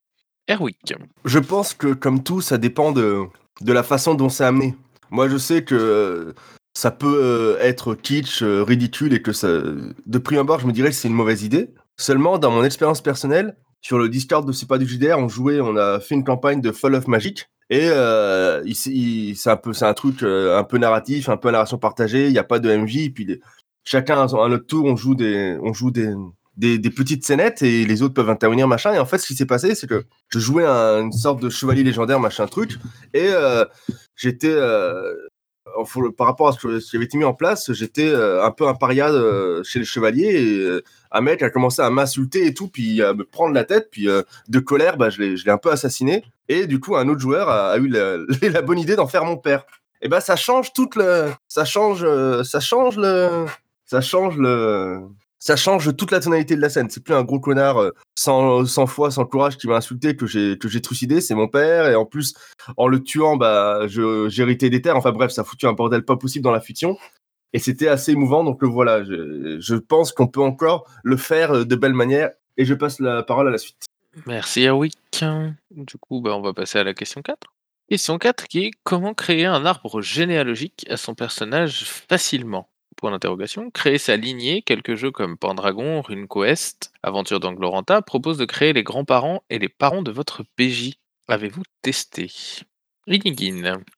Erwick. Je pense que, comme tout, ça dépend de, de la façon dont c'est amené. Moi, je sais que euh, ça peut euh, être kitsch, euh, ridicule, et que ça, de prime abord, je me dirais que c'est une mauvaise idée. Seulement, dans mon expérience personnelle, sur le Discord de C'est pas du JDR, on jouait, on a fait une campagne de Fall of Magic. Et euh, c'est un peu, c'est un truc euh, un peu narratif, un peu narration partagée. Il n'y a pas de MJ. Puis chacun à notre tour, on joue des, on joue des, des, petites scénettes et les autres peuvent intervenir machin. Et en fait, ce qui s'est passé, c'est que je jouais un- une sorte de chevalier légendaire machin truc. Et euh, j'étais euh, par rapport à ce qui avait été mis en place, j'étais un peu un paria chez les chevaliers. Un mec a commencé à m'insulter et tout, puis à me prendre la tête, puis euh, de colère, bah, je l'ai un peu assassiné. Et du coup, un autre joueur a, eu la, bonne idée d'en faire mon père. Et ben, ça change toute le, ça change, euh, ça change le, ça change le, ça change toute la tonalité de la scène. C'est plus un gros connard euh, sans, sans foi, sans courage qui m'a insulté que j'ai que j'ai trucidé, c'est mon père. Et en plus, en le tuant, bah, je- hérité des terres. Enfin bref, ça a foutu un bordel pas possible dans la fiction. Et c'était assez émouvant. Donc euh, voilà, je, pense qu'on peut encore le faire euh, de belle manière. Et je passe la parole à la suite. Merci Erwick. Du coup, bah, on va passer à la question 4. Question 4 qui est comment créer un arbre généalogique à son personnage facilement? Point d'interrogation. Créer sa lignée, quelques jeux comme Pendragon, RuneQuest, Aventure d'Angloranta proposent de créer les grands-parents et les parents de votre PJ. Avez-vous testé?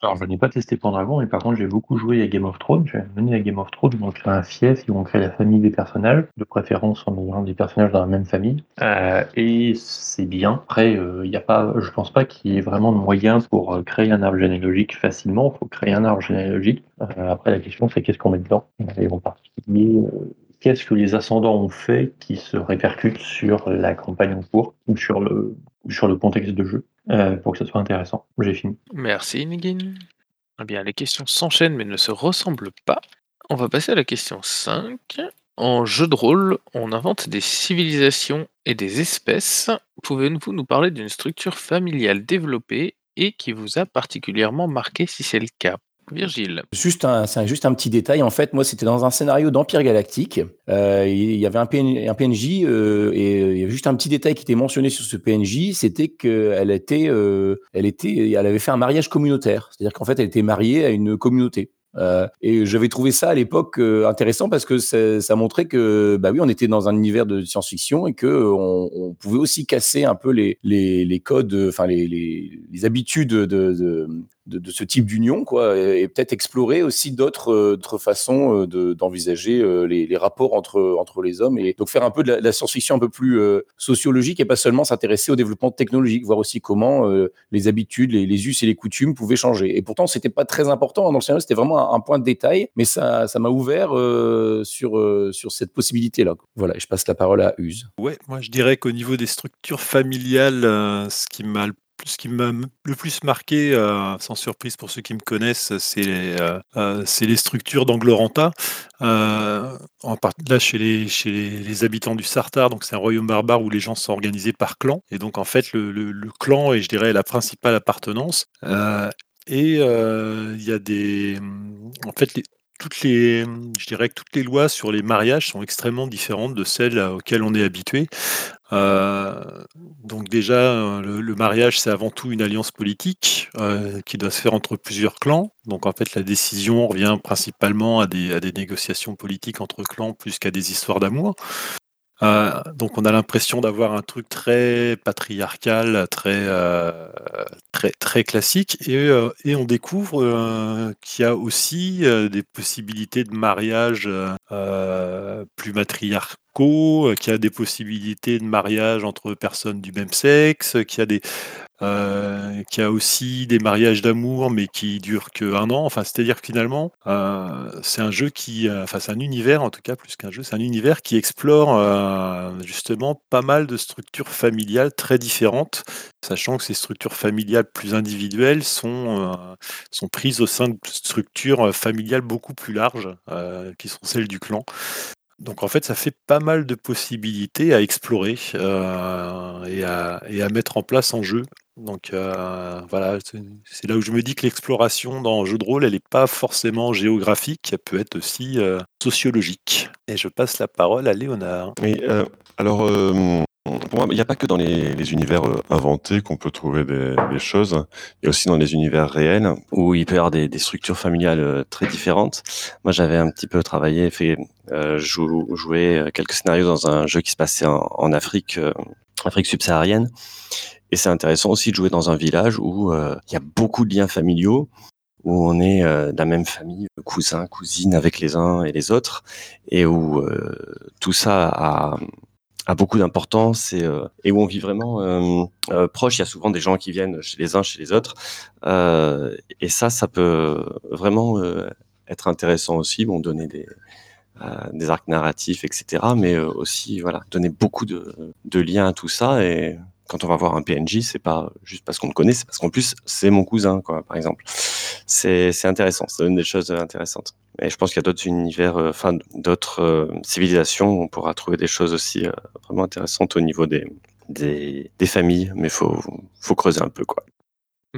Alors, je n'ai pas testé Pendragon, mais par contre, j'ai beaucoup joué à Game of Thrones. J'ai mené à Game of Thrones, donc un fief où on crée la famille des personnages, de préférence en ayant des personnages dans la même famille. Euh, et c'est bien. Après, il y a pas, je pense pas qu'il y ait vraiment de moyen pour euh, créer un arbre généalogique facilement. Il faut créer un arbre généalogique. Euh, après, la question, c'est qu'est-ce qu'on met dedans? Et en particulier, euh, qu'est-ce que les ascendants ont fait qui se répercute sur la campagne en cours ou sur le, sur le contexte de jeu? Euh, pour que ça soit intéressant. J'ai fini. Merci Inigine. Eh bien, les questions s'enchaînent mais ne se ressemblent pas. On va passer à la question 5. En jeu de rôle, on invente des civilisations et des espèces. Pouvez-vous nous parler d'une structure familiale développée et qui vous a particulièrement marqué si c'est le cas? Virgile. Juste un, juste un petit détail. En fait, moi, c'était dans un scénario d'Empire Galactique. Euh, il y avait un, PN un PNJ euh, et euh, il y avait juste un petit détail qui était mentionné sur ce PNJ, c'était qu'elle était, elle était, elle avait fait un mariage communautaire. C'est-à-dire qu'en fait, elle était mariée à une communauté. Et j'avais trouvé ça à l'époque intéressant parce que ça, montrait que bah oui on était dans un univers de science-fiction et que on, pouvait aussi casser un peu les codes enfin les, habitudes de, de, de, de ce type d'union quoi et, peut-être explorer aussi d'autres euh, façons euh, de- d'envisager euh, les, les rapports entre entre les hommes et donc faire un peu de la, science-fiction un peu plus sociologique et pas seulement s'intéresser au développement technologique voir aussi comment les habitudes les, les us et les coutumes pouvaient changer. Et pourtant c'était pas très important dans le scénario c'était vraiment un, point de détail mais ça ça m'a ouvert euh, sur sur cette possibilité là voilà je passe la parole à Use. Ouais, moi je dirais qu'au niveau des structures familiales, ce qui m'a le ce qui m'a le plus marqué, euh, sans surprise pour ceux qui me connaissent, c'est les, euh, euh, les structures d'Angloranta. Là, chez les, chez les, habitants du Sartar, c'est un royaume barbare où les gens sont organisés par clan. Et donc en fait, le, le- clan est, je dirais, la principale appartenance. Et il y a des, en fait, les, toutes les, je dirais que toutes les lois sur les mariages sont extrêmement différentes de celles auxquelles on est habitué. Euh, donc déjà, euh, le, mariage, c'est avant tout une alliance politique euh, qui doit se faire entre plusieurs clans. Donc en fait, la décision revient principalement à des négociations politiques entre clans plus qu'à des histoires d'amour. Euh, donc on a l'impression d'avoir un truc très patriarcal, très euh, très très classique, et, euh, on découvre qu'il y a aussi des possibilités de mariage plus matriarcaux, qu'il y a des possibilités de mariage entre personnes du même sexe, qu'il y a des euh, qu'il y a aussi des mariages d'amour, mais qui durent que un an. Enfin, c'est-à-dire que finalement, euh, c'est un jeu qui, euh, enfin, c'est un univers en tout cas plus qu'un jeu, c'est un univers qui explore justement pas mal de structures familiales très différentes, sachant que ces structures familiales plus individuelles sont sont prises au sein de structures familiales beaucoup plus larges, qui sont celles du clan. Donc en fait, ça fait pas mal de possibilités à explorer et à mettre en place en jeu. Donc euh, voilà, c'est là où je me dis que l'exploration dans un jeu de rôle, elle n'est pas forcément géographique, elle peut être aussi euh, sociologique. Et je passe la parole à Léonard. Oui, euh, alors, il n'y a pas que dans les, univers inventés qu'on peut trouver des, choses. Il y a aussi dans les univers réels où il peut y avoir des, structures familiales très différentes. Moi, j'avais un petit peu travaillé, fait jou- jouer euh, quelques scénarios dans un jeu qui se passait en, en Afrique, Afrique subsaharienne. Et c'est intéressant aussi de jouer dans un village où euh, il y a beaucoup de liens familiaux, où on est euh, de la même famille, cousins, cousines avec les uns et les autres, et où euh, tout ça a, beaucoup d'importance et, euh, où on vit vraiment euh, euh, proche. Il y a souvent des gens qui viennent chez les uns, chez les autres, euh, et ça, ça peut vraiment euh, être intéressant aussi. Bon, donner des euh, arcs narratifs, etc. Mais euh, aussi, voilà, donner beaucoup de, de liens à tout ça. Et quand on va voir un PNJ, c'est pas juste parce qu'on le connaît, c'est parce qu'en plus, c'est mon cousin, quoi, par exemple. C'est intéressant, ça donne des choses intéressantes. Et je pense qu'il y a d'autres univers, euh, enfin, d'autres euh, civilisations on pourra trouver des choses aussi euh, vraiment intéressantes au niveau des, des, des familles, mais faut, faut creuser un peu, quoi.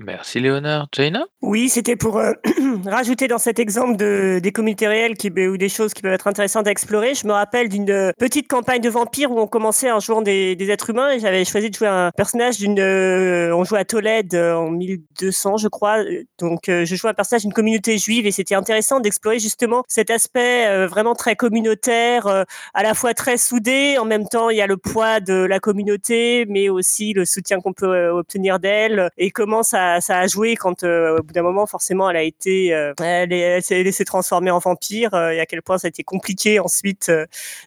Merci Léonard. Jaina? Oui, c'était pour euh, rajouter dans cet exemple de, des communautés réelles qui, ou des choses qui peuvent être intéressantes à explorer. Je me rappelle d'une euh, petite campagne de vampires où on commençait en jouant des, des êtres humains et j'avais choisi de jouer un personnage d'une. euh, on jouait à Tolède euh, en 1200, je crois. Donc, euh, je jouais un personnage d'une communauté juive et c'était intéressant d'explorer justement cet aspect vraiment très communautaire, à la fois très soudé. En même temps, il y a le poids de la communauté, mais aussi le soutien qu'on peut obtenir d'elle et comment ça, ça a joué quand, euh, au bout d'un moment, forcément, elle a été, euh, elle, est- elle s'est laissée transformer en vampire euh, et à quel point ça a été compliqué ensuite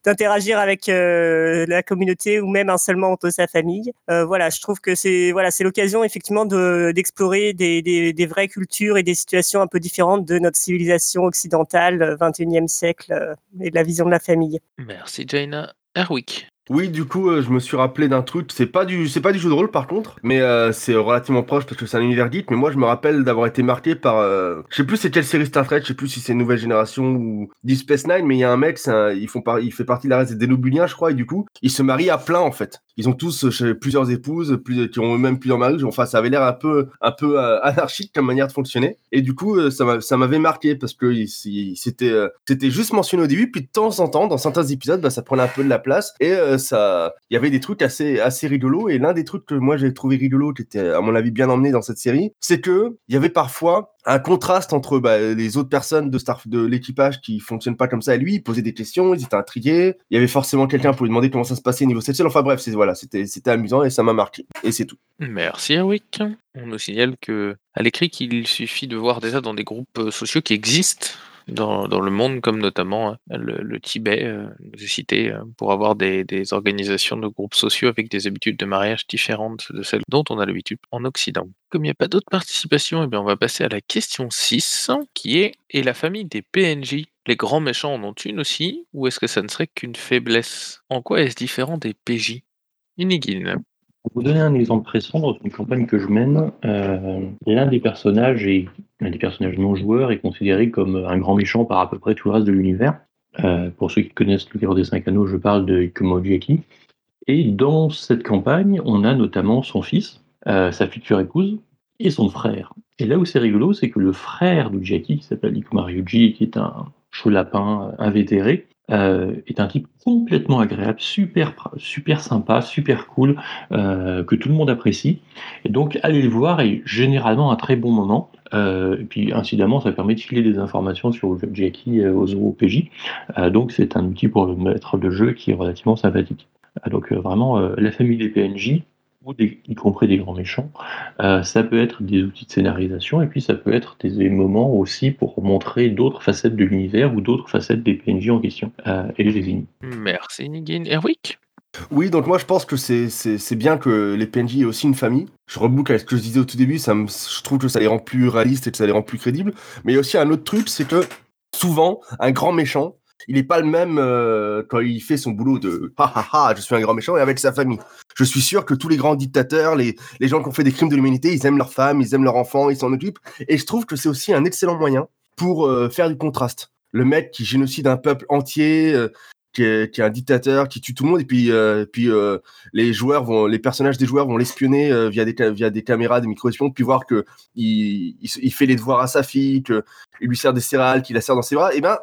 d'interagir avec la communauté ou même un seul membre de sa famille. Voilà, je trouve que c'est voilà, c'est l'occasion effectivement de d'explorer des, des, vraies cultures et des situations un peu différentes de notre civilisation occidentale, euh, 21e siècle, et de la vision de la famille. Merci Jaina. Erwick. Oui, du coup, euh, je me suis rappelé d'un truc. C'est pas du, c'est pas du jeu de rôle par contre, mais euh, c'est relativement proche parce que c'est un univers geek. Mais moi, je me rappelle d'avoir été marqué par, euh, je sais plus c'est quelle série Star Trek, je sais plus si c'est Nouvelle Génération ou Deep Space Nine, mais il y a un mec, ils font il fait partie de la race des Dénobuliens, je crois, et du coup, ils se marient à plein en fait. Ils ont tous euh, plusieurs épouses, qui ont eux-mêmes plusieurs maris. Enfin, ça avait l'air un peu, un peu anarchique comme manière de fonctionner. Et du coup, ça m'a- ça m'avait marqué parce que il- il- c'était, c'était juste mentionné au début, puis de temps en temps, dans certains épisodes, bah, ça prenait un peu de la place et il y avait des trucs assez, assez rigolos. Et l'un des trucs que moi j'ai trouvé rigolo, qui était à mon avis bien emmené dans cette série, c'est que il y avait parfois un contraste entre bah, les autres personnes de de l'équipage qui fonctionnent pas comme ça et lui, posait des questions, ils étaient intrigués. Il y avait forcément quelqu'un pour lui demander comment ça se passait au niveau sexuel. Enfin bref, c'est voilà, c'était c'était amusant et ça m'a marqué. Et c'est tout. Merci Erwick. On nous signale que à l'écrit qu'il suffit de voir déjà dans des groupes euh, sociaux qui existent dans, dans le monde, comme notamment euh, le, le Tibet, euh, cité, euh, pour avoir des, des organisations de groupes sociaux avec des habitudes de mariage différentes de celles dont on a l'habitude en Occident. Comme il n'y a pas d'autres participations, eh bien on va passer à la question 6, qui est Et la famille des PNJ Les grands méchants en ont une aussi, ou est-ce que ça ne serait qu'une faiblesse? En quoi est-ce différent des PJ Inigine. Pour vous donner un exemple précis, dans une campagne que je mène, euh, l'un des personnages, l'un des personnages non joueurs, est considéré comme un grand méchant par à peu près tout le reste de l'univers. Euh, pour ceux qui connaissent le livre des cinq anneaux, je parle de Ikumo Jaki. Et dans cette campagne, on a notamment son fils, euh, sa future épouse et son frère. Et là où c'est rigolo, c'est que le frère de Jackie, qui s'appelle Ikuma Ryuji, qui est un chaud lapin euh, invétéré, euh, est un type complètement agréable, super, super sympa, super cool, euh, que tout le monde apprécie. Et donc, aller le voir est généralement un très bon moment. Euh, et puis, incidemment, ça permet de filer des informations sur Jackie euh, aux, aux PJ. Euh, donc, c'est un outil pour le maître de jeu qui est relativement sympathique. Euh, donc, euh, vraiment, euh, la famille des PNJ, ou des, y compris des grands méchants, euh, ça peut être des outils de scénarisation, et puis ça peut être des moments aussi pour montrer d'autres facettes de l'univers ou d'autres facettes des PNJ en question. Euh, et je les. Merci Inigine. Erwick Oui, donc moi je pense que c'est c'est c'est bien que les PNJ aient aussi une famille. Je reboucle avec ce que je disais au tout début, ça me, je trouve que ça les rend plus réalistes et que ça les rend plus crédibles. Mais il y a aussi un autre truc, c'est que souvent, un grand méchant, il n'est pas le même euh, quand il fait son boulot de ha ha je suis un grand méchant et avec sa famille. Je suis sûr que tous les grands dictateurs, les, les gens qui ont fait des crimes de l'humanité, ils aiment leurs femmes, ils aiment leurs enfants, ils s'en occupent. Et je trouve que c'est aussi un excellent moyen pour euh, faire du contraste. Le mec qui génocide un peuple entier, euh, qui est, qui est un dictateur, qui tue tout le monde, et puis, puis les joueurs vont, les personnages des joueurs vont l'espionner via des via des caméras, des micro-espions, puis voir que il, il, fait les devoirs à sa fille, que il lui sert des céréales, qu'il la sert dans ses bras. Et ben,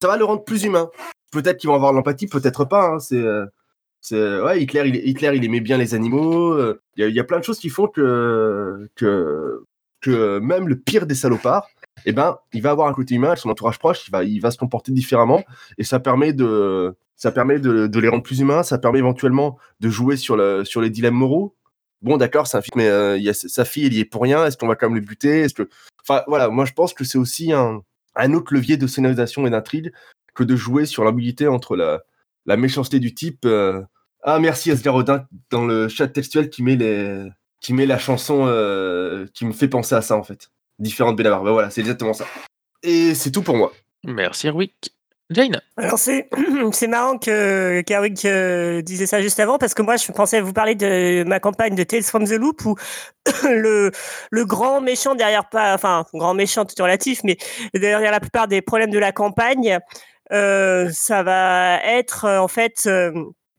ça va le rendre plus humain. Peut-être qu'ils vont avoir l'empathie, peut-être pas. hein, euh, c'est ouais, Hitler, il, Hitler, il aimait bien les animaux. euh, Il y, a- plein de choses qui font que que même le pire des salopards, eh ben, il va avoir un côté humain, son entourage proche, il va, il va se comporter différemment, et ça permet de, ça permet de, les rendre plus humains, ça permet éventuellement de jouer sur, le, sur les dilemmes moraux. Bon, d'accord, c'est un film, mais euh, sa fille, elle y est pour rien, est-ce qu'on va quand même le buter? Est-ce que, enfin, voilà, moi je pense que c'est aussi un, un autre levier de scénarisation et d'intrigue que de jouer sur l'ambiguïté entre la, méchanceté du type. euh, Ah, merci Asgar Odin dans le chat textuel qui met les, qui met la chanson euh, qui me fait penser à ça en fait. Différente Benabar. Bah voilà, c'est exactement ça. Et c'est tout pour moi. Merci Erwick. Jane. Alors c'est c'est marrant que Kerwick euh, disait ça juste avant parce que moi je pensais vous parler de ma campagne de Tales from the Loop où le le grand méchant derrière pas enfin grand méchant tout relatif mais derrière la plupart des problèmes de la campagne euh, ça va être euh, en fait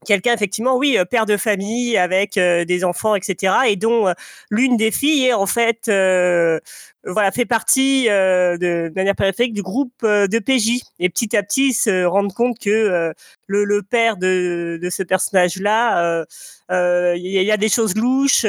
quelqu'un effectivement oui euh, père de famille avec euh, des enfants etc et dont euh, l'une des filles est en fait euh, voilà fait partie euh, de, de manière périphérique du groupe euh, de PJ et petit à petit se rendent compte que le, le père de, de ce personnage là il y, y a des choses louches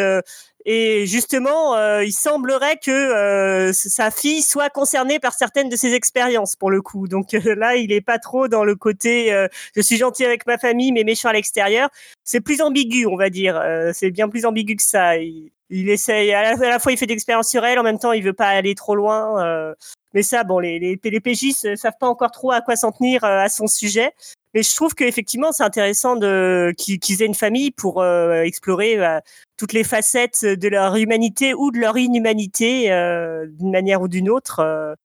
et justement, euh, il semblerait que euh, sa fille soit concernée par certaines de ses expériences pour le coup. Donc euh, là, il est pas trop dans le côté euh, je suis gentil avec ma famille mais méchant à l'extérieur. C'est plus ambigu, on va dire. Euh, c'est bien plus ambigu que ça. Il, essaye à la, fois il fait d'expériences sur elle, en même temps il veut pas aller trop loin. mais ça, bon, les, les, les PJ savent pas encore trop à quoi s'en tenir à son sujet. Mais je trouve qu'effectivement, c'est intéressant de qu'ils aient une famille pour euh, explorer euh, toutes les facettes de leur humanité ou de leur inhumanité euh, d'une manière ou d'une autre.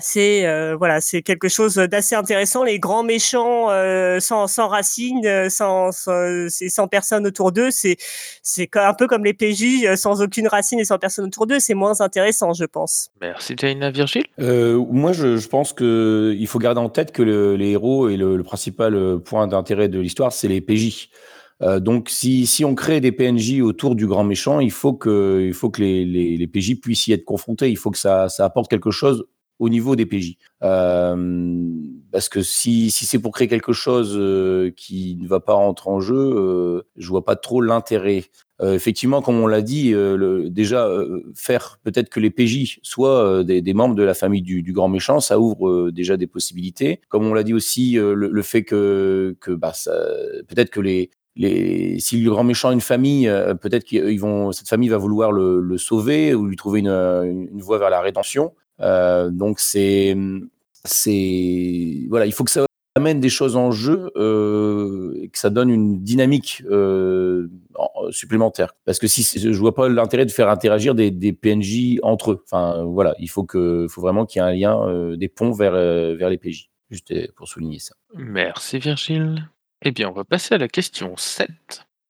C'est euh, voilà, c'est quelque chose d'assez intéressant. Les grands méchants euh, sans, sans racines, euh, sans, sans, c'est sans personne autour d'eux, c'est c'est un peu comme les PJ sans aucune racine et sans personne autour d'eux. C'est moins intéressant, je pense. Merci Jaina Virgile? Euh, moi, je, je pense que il faut garder en tête que le- les héros et le, le principal point d'intérêt de l'histoire, c'est les PJ. Euh, donc, si, si on crée des PNJ autour du grand méchant, il faut que, il faut que les, les, les PJ puissent y être confrontés. Il faut que ça, ça apporte quelque chose au niveau des PJ. Euh, parce que si, si c'est pour créer quelque chose euh, qui ne va pas rentrer en jeu, euh, je vois pas trop l'intérêt. Euh, effectivement, comme on l'a dit, déjà faire peut-être que les PJ soient des, membres de la famille du, grand méchant, ça ouvre déjà des possibilités. Comme on l'a dit aussi, le, fait que, que bah, peut-être que les, les, si le grand méchant a une famille, peut-être qu'ils vont, cette famille va vouloir le, sauver ou lui trouver une, une voie vers la rédemption. Euh, donc c'est, c'est, voilà, il faut que ça amène des choses en jeu euh, et que ça donne une dynamique euh, en- supplémentaire. Parce que si je vois pas l'intérêt de faire interagir des, PNJ entre eux. Enfin voilà, il faut que, faut vraiment qu'il y ait un lien, des ponts vers vers les PJ. Juste pour souligner ça. Merci Virgile. Eh bien, on va passer à la question 7.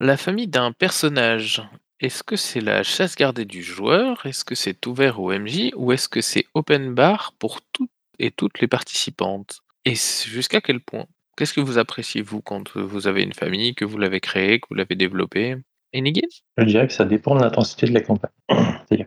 La famille d'un personnage, est-ce que c'est la chasse gardée du joueur? Est-ce que c'est ouvert au MJ Ou est-ce que c'est open bar pour toutes et toutes les participantes? Et jusqu'à quel point? Qu'est-ce que vous appréciez, vous, quand vous avez une famille, que vous l'avez créée, que vous l'avez développée? Enigin Je dirais que ça dépend de l'intensité de la campagne.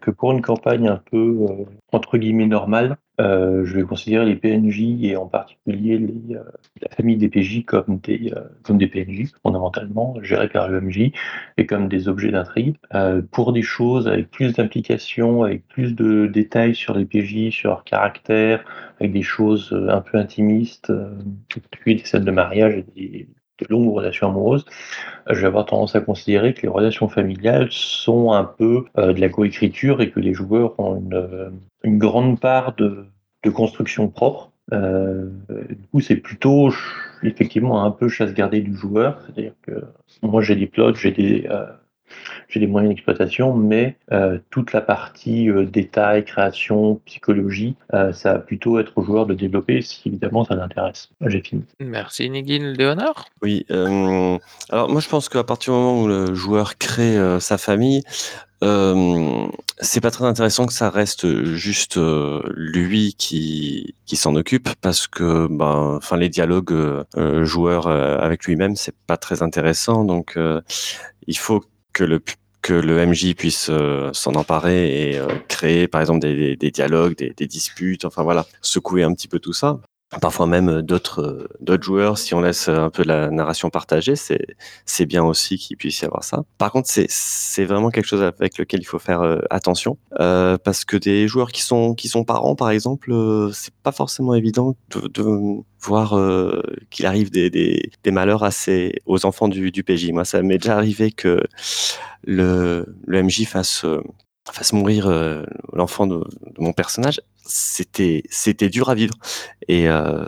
Que pour une campagne un peu euh, entre guillemets normale, euh, je vais considérer les PNJ et en particulier euh, la famille des PJ comme des, comme des PNJ fondamentalement gérés par le MJ et comme des objets d'intrigue. Pour des choses avec plus d'implication, avec plus de détails sur les PJ, sur leur caractère, avec des choses un peu intimistes, particulier des scènes de mariage et des, de longues relations amoureuses, je vais avoir tendance à considérer que les relations familiales sont un peu euh, de la coécriture et que les joueurs ont une, euh, grande part de, construction propre. Euh, du coup, c'est plutôt effectivement un peu chasse gardée du joueur, c'est-à-dire que moi j'ai des plots, j'ai des, j'ai des moyens d'exploitation, mais euh, toute la partie euh, détail, création, psychologie, euh, ça va plutôt être au joueur de développer si évidemment ça l'intéresse. J'ai fini. Merci Nigel Léonard. Oui, euh, alors moi je pense qu'à partir du moment où le joueur crée euh, sa famille, euh, c'est pas très intéressant que ça reste juste euh, lui qui qui s'en occupe parce que ben enfin les dialogues euh, joueur euh, avec lui-même c'est pas très intéressant donc euh, il faut que le que le MJ puisse euh, s'en emparer et euh, créer par exemple des, des- des dialogues, des, des disputes, enfin voilà, secouer un petit peu tout ça. Parfois même euh, d'autres euh, d'autres joueurs, si on laisse un peu la narration partagée, c'est bien aussi qu'il puisse y avoir ça. Par contre, c'est vraiment quelque chose avec lequel il faut faire euh, attention euh, parce que des joueurs qui sont qui sont parents, par exemple, euh, c'est pas forcément évident de, de voir euh, qu'il arrive des, des, des malheurs ses, aux enfants du, du PJ. Moi, ça m'est déjà arrivé que le, le MJ fasse euh, fasse mourir euh, l'enfant de, de mon personnage. C'était dur à vivre et euh,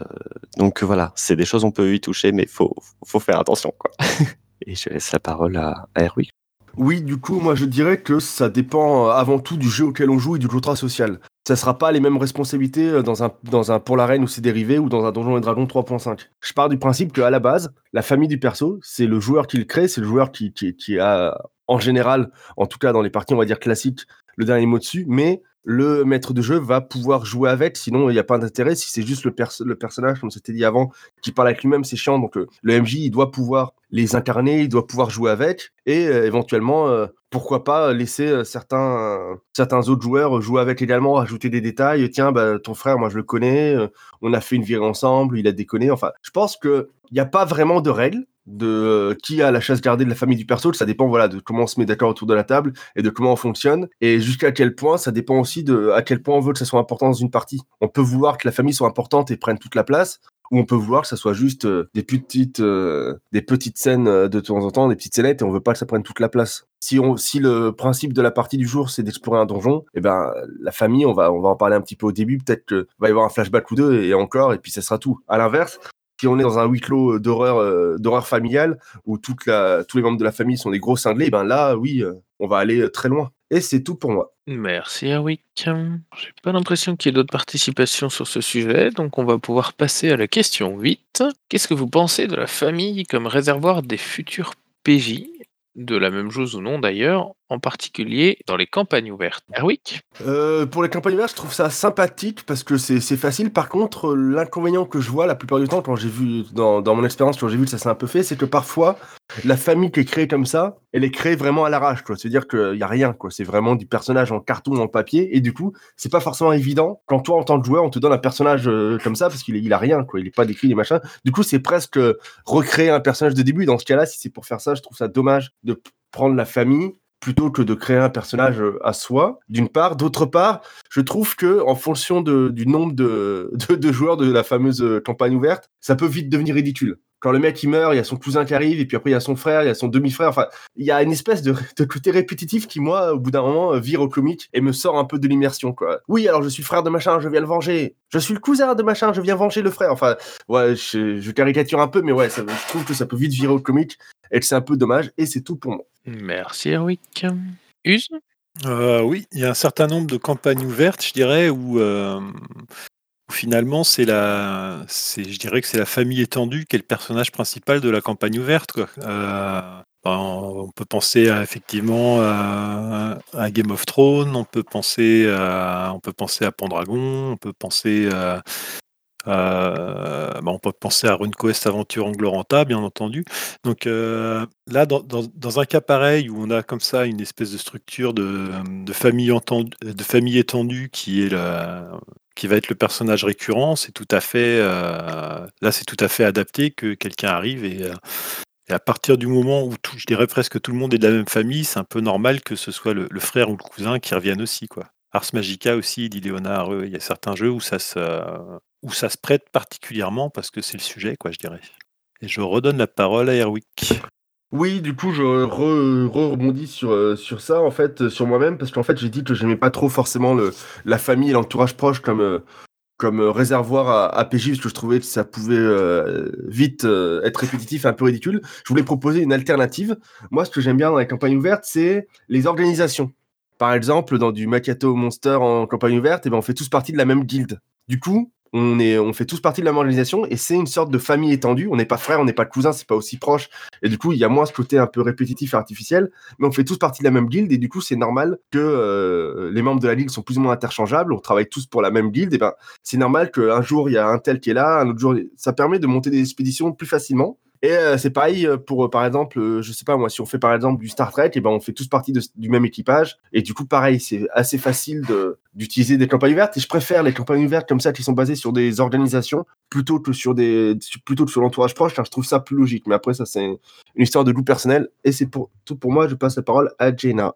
donc voilà, c'est des choses on peut y toucher, mais faut faut faire attention quoi. Et je laisse la parole à, à Erwick. Oui, du coup, moi je dirais que ça dépend euh, avant tout du jeu auquel on joue et du contrat social. Ça sera pas les mêmes responsabilités euh, dans un, dans un Pour la Reine ou c'est dérivé ou dans un Donjon et Dragon 3.5. Je pars du principe qu'à la base, la famille du perso, c'est le joueur qui le crée, c'est le joueur qui, qui, qui a, en général, en tout cas dans les parties on va dire classiques, le dernier mot dessus, mais le maître de jeu va pouvoir jouer avec, sinon il n'y a pas d'intérêt. Si c'est juste le, perso- le personnage, comme c'était dit avant, qui parle avec lui-même, c'est chiant. Donc euh, le MJ, il doit pouvoir les incarner, il doit pouvoir jouer avec, et euh, éventuellement, euh, pourquoi pas laisser certains, autres joueurs jouer avec également, rajouter des détails. Tiens, bah, ton frère, moi je le connais, on a fait une virée ensemble, il a déconné. Enfin, je pense qu'il n'y a pas vraiment de règles de euh, qui a la chasse gardée de la famille du perso, ça dépend voilà de comment on se met d'accord autour de la table et de comment on fonctionne et jusqu'à quel point ça dépend aussi de à quel point on veut que ça soit important dans une partie. On peut vouloir que la famille soit importante et prenne toute la place ou on peut vouloir que ça soit juste euh, des petites euh, des petites scènes de temps en temps, des petites scénettes et on veut pas que ça prenne toute la place. Si on si le principe de la partie du jour c'est d'explorer un donjon, et ben la famille, on va on va en parler un petit peu au début, peut-être que va y avoir un flashback ou deux et encore et puis ça sera tout. À l'inverse, si on est dans un huis clos d'horreur euh, d'horreur familiale où tous les membres de la famille sont des gros cinglés, ben là, oui, euh, on va aller euh, très loin. Et c'est tout pour moi. Merci Erwick. J'ai pas l'impression qu'il y ait d'autres participations sur ce sujet, donc on va pouvoir passer à la question 8. Qu'est-ce que vous pensez de la famille comme réservoir des futurs PJ De la même chose ou non d'ailleurs, en particulier dans les campagnes ouvertes. Euh, pour les campagnes ouvertes, je trouve ça sympathique parce que c'est facile. Par contre, l'inconvénient que je vois la plupart du temps, quand j'ai vu, dans, dans mon expérience, quand j'ai vu que ça s'est un peu fait, c'est que parfois, la famille qui est créée comme ça, elle est créée vraiment à l'arrache, quoi. C'est-à-dire qu'il n'y a rien, quoi. C'est vraiment du personnage en carton, en papier, et du coup, c'est pas forcément évident quand toi, en tant que joueur, on te donne un personnage euh, comme ça parce qu'il il a rien, quoi. Il est pas décrit, des machins. Du coup, c'est presque euh, recréer un personnage de début. Dans ce cas-là, si c'est pour faire ça, je trouve ça dommage de prendre la famille plutôt que de créer un personnage euh, à soi, d'une part. D'autre part, je trouve que en fonction du nombre de, joueurs de la fameuse campagne ouverte, ça peut vite devenir ridicule. Quand le mec il meurt, il y a son cousin qui arrive, et puis après il y a son frère, il y a son demi-frère. Enfin, il y a une espèce de, de côté répétitif qui, moi, au bout d'un moment, euh, vire au comique et me sort un peu de l'immersion, quoi. Oui, alors je suis le frère de machin, je viens le venger. Je suis le cousin de machin, je viens venger le frère. Enfin, ouais, je, je caricature un peu, mais ouais, ça- je trouve que ça peut vite virer au comique et que c'est un peu dommage. Et c'est tout pour moi. Merci Erwick. Use? Euh, oui, il y a un certain nombre de campagnes ouvertes, je dirais, où, euh, où finalement c'est la, c'est, je dirais que c'est la famille étendue qui est le personnage principal de la campagne ouverte. Quoi. Euh, ben, on peut penser à, effectivement à, Game of Thrones, on peut penser à, on peut penser à on peut penser à, à- ben, on peut penser à RuneQuest Aventure Angloranta, bien entendu. Donc euh, là, dans, un cas pareil où on a comme ça une espèce de structure de, famille, étendue qui est la, qui va être le personnage récurrent, c'est tout à fait euh, là, c'est tout à fait adapté que quelqu'un arrive et, euh, à partir du moment où je dirais presque tout le monde est de la même famille, c'est un peu normal que ce soit le, frère ou le cousin qui revienne aussi, quoi. Ars Magica aussi, dit Léonard, euh, il y a certains jeux où ça se, où ça se prête particulièrement parce que c'est le sujet, quoi, je dirais. Et je redonne la parole à Erwick. Oui, du coup, je re- re- rebondis sur, euh, sur ça, en fait, euh, sur moi-même, parce qu'en fait, j'ai dit que j'aimais pas trop forcément le, la famille et l'entourage proche comme, euh, comme réservoir à, à PJ parce que je trouvais que ça pouvait vite être répétitif et un peu ridicule. Je voulais proposer une alternative. Moi, ce que j'aime bien dans les campagnes ouvertes, c'est les organisations. Par exemple, dans du Macchiato Monster en campagne ouverte, eh ben, on fait tous partie de la même guilde. Du coup, on, est, on fait tous partie de la même organisation et c'est une sorte de famille étendue. On n'est pas frères, on n'est pas cousins, c'est pas aussi proche. Et du coup, il y a moins ce côté un peu répétitif et artificiel, mais on fait tous partie de la même guilde et du coup, c'est normal que euh, les membres de la ligue sont plus ou moins interchangeables. On travaille tous pour la même guilde. Et ben, c'est normal qu'un jour il y a un tel qui est là, un autre jour, ça permet de monter des expéditions plus facilement. Et euh, c'est pareil euh, pour, euh, par exemple, je sais pas moi, si on fait par exemple du Star Trek, et ben on fait tous partie du même équipage. Et du coup, pareil, c'est assez facile d'utiliser des campagnes ouvertes. Et je préfère les campagnes ouvertes comme ça qui sont basées sur des organisations plutôt que sur des, plutôt que sur l'entourage proche. je trouve ça plus logique. Mais après, ça c'est une histoire de goût personnel. Et c'est pour tout pour moi. Je passe la parole à Jenna.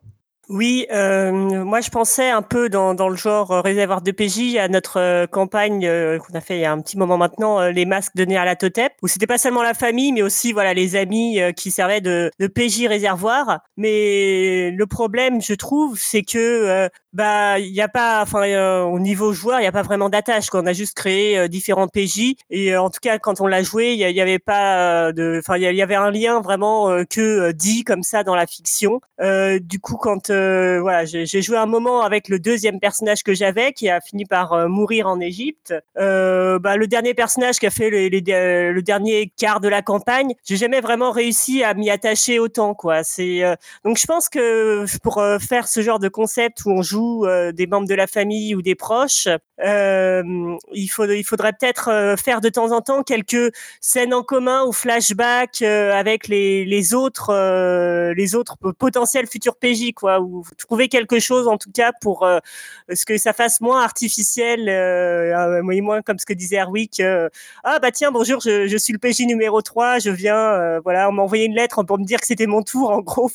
Oui, euh, moi je pensais un peu dans, dans le genre euh, réservoir de PJ à notre euh, campagne euh, qu'on a fait il y a un petit moment maintenant, euh, les masques donnés à la Totep, où c'était pas seulement la famille, mais aussi voilà les amis euh, qui servaient de, de PJ réservoir. Mais le problème, je trouve, c'est que bah il y a pas, enfin au niveau joueur, il y a pas vraiment d'attache. On a juste créé différents PJ et en tout cas quand on l'a joué, il y, avait pas de, enfin il y y avait un lien vraiment que dit comme ça dans la fiction. Du coup, quand euh, voilà, j'ai joué un moment avec le deuxième personnage que j'avais, qui a fini par euh, mourir en Égypte. Euh, bah, le dernier personnage qui a fait les, les- euh, le dernier quart de la campagne, j'ai jamais vraiment réussi à m'y attacher autant, quoi. C'est euh, donc je pense que pour faire ce genre de concept où on joue des membres de la famille ou des proches, il faut il faudrait peut-être faire de temps en temps quelques scènes en commun ou flashback euh, avec les, les autres les autres potentiels futurs PJ quoi ou trouver quelque chose en tout cas pour euh, ce que ça fasse moins artificiel euh, moins comme ce que disait Erwick euh, ah bah tiens bonjour je, suis le PJ numéro 3 je viens euh, voilà on m'a envoyé une lettre pour me dire que c'était mon tour en gros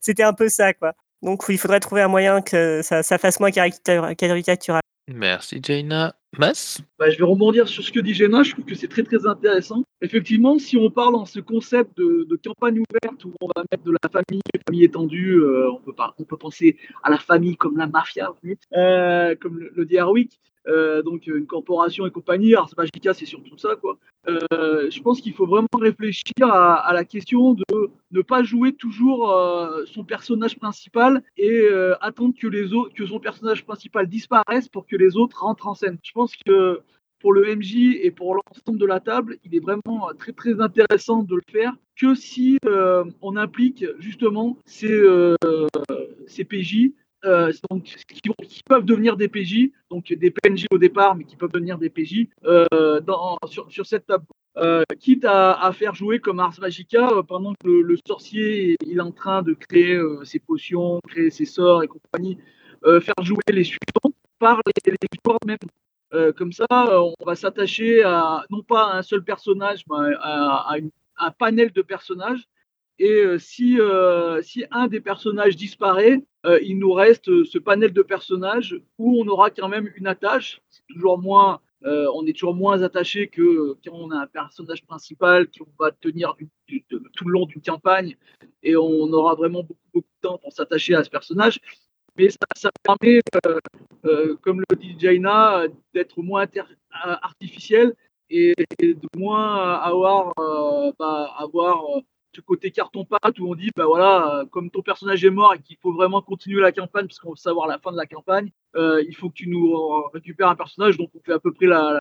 c'était un peu ça quoi donc il faudrait trouver un moyen que ça, ça fasse moins caricatura- caricatural Merci Jaina. Mas? Bah, je vais rebondir sur ce que dit Jenna, je trouve que c'est très très intéressant. Effectivement, si on parle dans ce concept de, de campagne ouverte où on va mettre de la famille, famille étendue, euh, on, peut pas, on peut penser à la famille comme la mafia, euh, comme le, le dit Harwick, euh, donc une corporation et compagnie, Ars Magica c'est surtout ça quoi. Euh, je pense qu'il faut vraiment réfléchir à, la question de ne pas jouer toujours euh, son personnage principal et attendre que les autres, que son personnage principal disparaisse pour que les autres rentrent en scène. Je pense que pour le MJ et pour l'ensemble de la table, il est vraiment très très intéressant de le faire que si on implique justement ces PJ euh, qui, peuvent devenir des PJ, donc des PNJ au départ, mais qui peuvent devenir des PJ euh, sur, cette table. Euh, quitte à, faire jouer comme Ars Magica pendant que le, sorcier est en train de créer ses potions, créer ses sorts et compagnie, faire jouer les suivants par les, les même. Comme ça, on va s'attacher à non pas à un seul personnage, mais à un panel de personnages. Et euh, si, si un des personnages disparaît, euh, il nous reste ce panel de personnages où on aura quand même une attache. C'est toujours moins, euh, on est toujours moins attaché que quand on a un personnage principal qui va tenir tout le long d'une campagne et on aura vraiment beaucoup, beaucoup de temps pour s'attacher à ce personnage. Mais ça, permet, euh, comme le dit Jaina, d'être moins artificiel et, de moins avoir, bah, avoir ce côté carton pâte où on dit bah voilà comme ton personnage est mort et qu'il faut vraiment continuer la campagne parce qu'on veut savoir la fin de la campagne euh, il faut que tu nous récupères un personnage donc on fait à peu près la,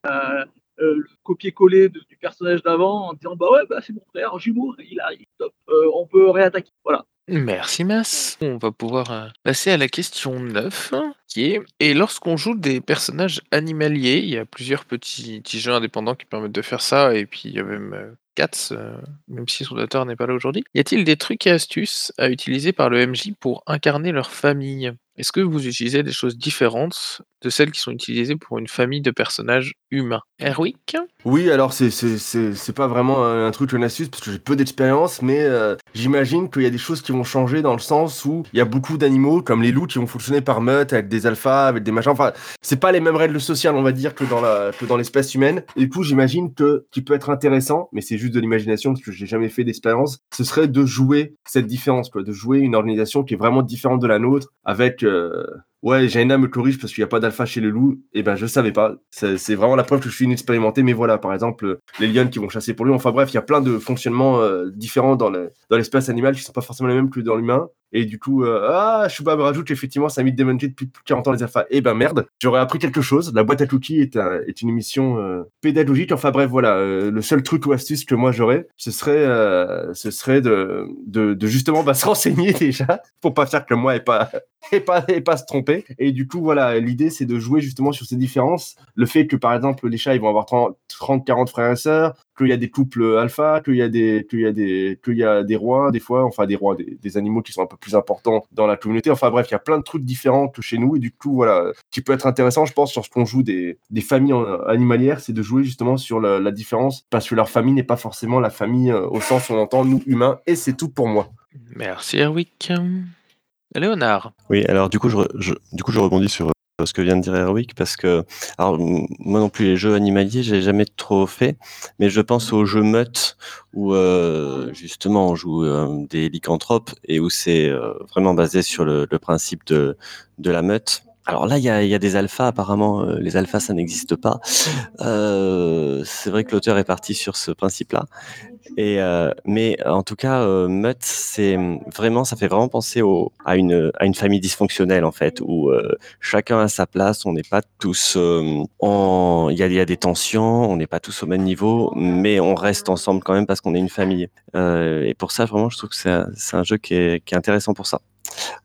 euh, le copier-coller du personnage d'avant en disant bah ouais bah c'est mon frère jumeau il arrive top euh, on peut réattaquer voilà Merci Mas. On va pouvoir euh, passer à la question 9, qui est Et lorsqu'on joue des personnages animaliers, il y a plusieurs petits, petits jeux indépendants qui permettent de faire ça, et puis il y a même euh, Cats, euh, même si son auteur n'est pas là aujourd'hui. Y a-t-il des trucs et astuces à utiliser par le MJ pour incarner leur famille? Est-ce que vous utilisez des choses différentes de celles qui sont utilisées pour une famille de personnages humains? Erwick Oui, alors c'est c'est pas vraiment un truc, une astuce, parce que j'ai peu d'expérience, mais euh, j'imagine qu'il y a des choses qui vont changer dans le sens où il y a beaucoup d'animaux, comme les loups, qui vont fonctionner par meute, avec des alphas, avec des machins. Enfin, c'est pas les mêmes règles sociales, on va dire, que dans la que dans l'espèce humaine. Et du coup, j'imagine que qui peut être intéressant, mais c'est juste de l'imagination, parce que j'ai jamais fait d'expérience, ce serait de jouer cette différence, quoi, de jouer une organisation qui est vraiment différente de la nôtre, avec euh, ouais, Jaina me corrige parce qu'il n'y a pas d'alpha chez le loup. Et ben, je savais pas. C'est vraiment la preuve que je suis inexpérimenté. Mais voilà, par exemple, les lions qui vont chasser pour lui. Enfin bref, il y a plein de fonctionnements euh, différents dans le- dans animale qui sont pas forcément les mêmes que dans l'humain. Et du coup, euh, ah, Shuba me rajoute effectivement, ça a mis démonté depuis plus de 40 ans les alphas. Eh ben merde, j'aurais appris quelque chose. La boîte à cookies est, est une émission euh, pédagogique. Enfin bref, voilà, euh, le seul truc ou astuce que moi j'aurais, ce serait, ce serait de, de, de justement bah, se renseigner déjà pour pas faire que moi et pas et pas et pas se tromper. Et du coup, voilà, l'idée c'est de jouer justement sur ces différences. Le fait que par exemple les chats ils vont avoir 30, 30 40 frères et sœurs, qu'il y a des couples alpha, qu'il y a des qu'il y a des qu'il y a des rois des fois, enfin des rois, des, animaux qui sont un peu plus importants dans la communauté. Enfin bref, il y a plein de trucs différents que chez nous et du coup voilà, qui peut être intéressant, je pense, sur ce qu'on joue des familles en- animalières, c'est de jouer justement sur la, la différence parce que leur famille n'est pas forcément la famille euh, au sens où on entend nous humains et c'est tout pour moi. Merci Erwick. Léonard. Oui, alors du coup, je, du coup, je rebondis sur euh, ce que vient de dire Erwick parce que, alors, moi non plus, les jeux animaliers, j'ai jamais trop fait, mais je pense aux jeux meutes où euh, justement on joue euh, des lycanthropes et où c'est vraiment basé sur le, le principe de, de la meute. Alors là, il y a, des alphas, apparemment, euh, les alphas, ça n'existe pas. Euh, c'est vrai que l'auteur est parti sur ce principe-là. Euh, mais en tout cas, euh, Mutt, c'est vraiment, ça fait vraiment penser à une famille dysfonctionnelle en fait, où chacun a sa place. On n'est pas tous en, il y a, des tensions, on n'est pas tous au même niveau, mais on reste ensemble quand même parce qu'on est une famille. Et pour ça, vraiment, je trouve que c'est un, jeu qui est intéressant pour ça.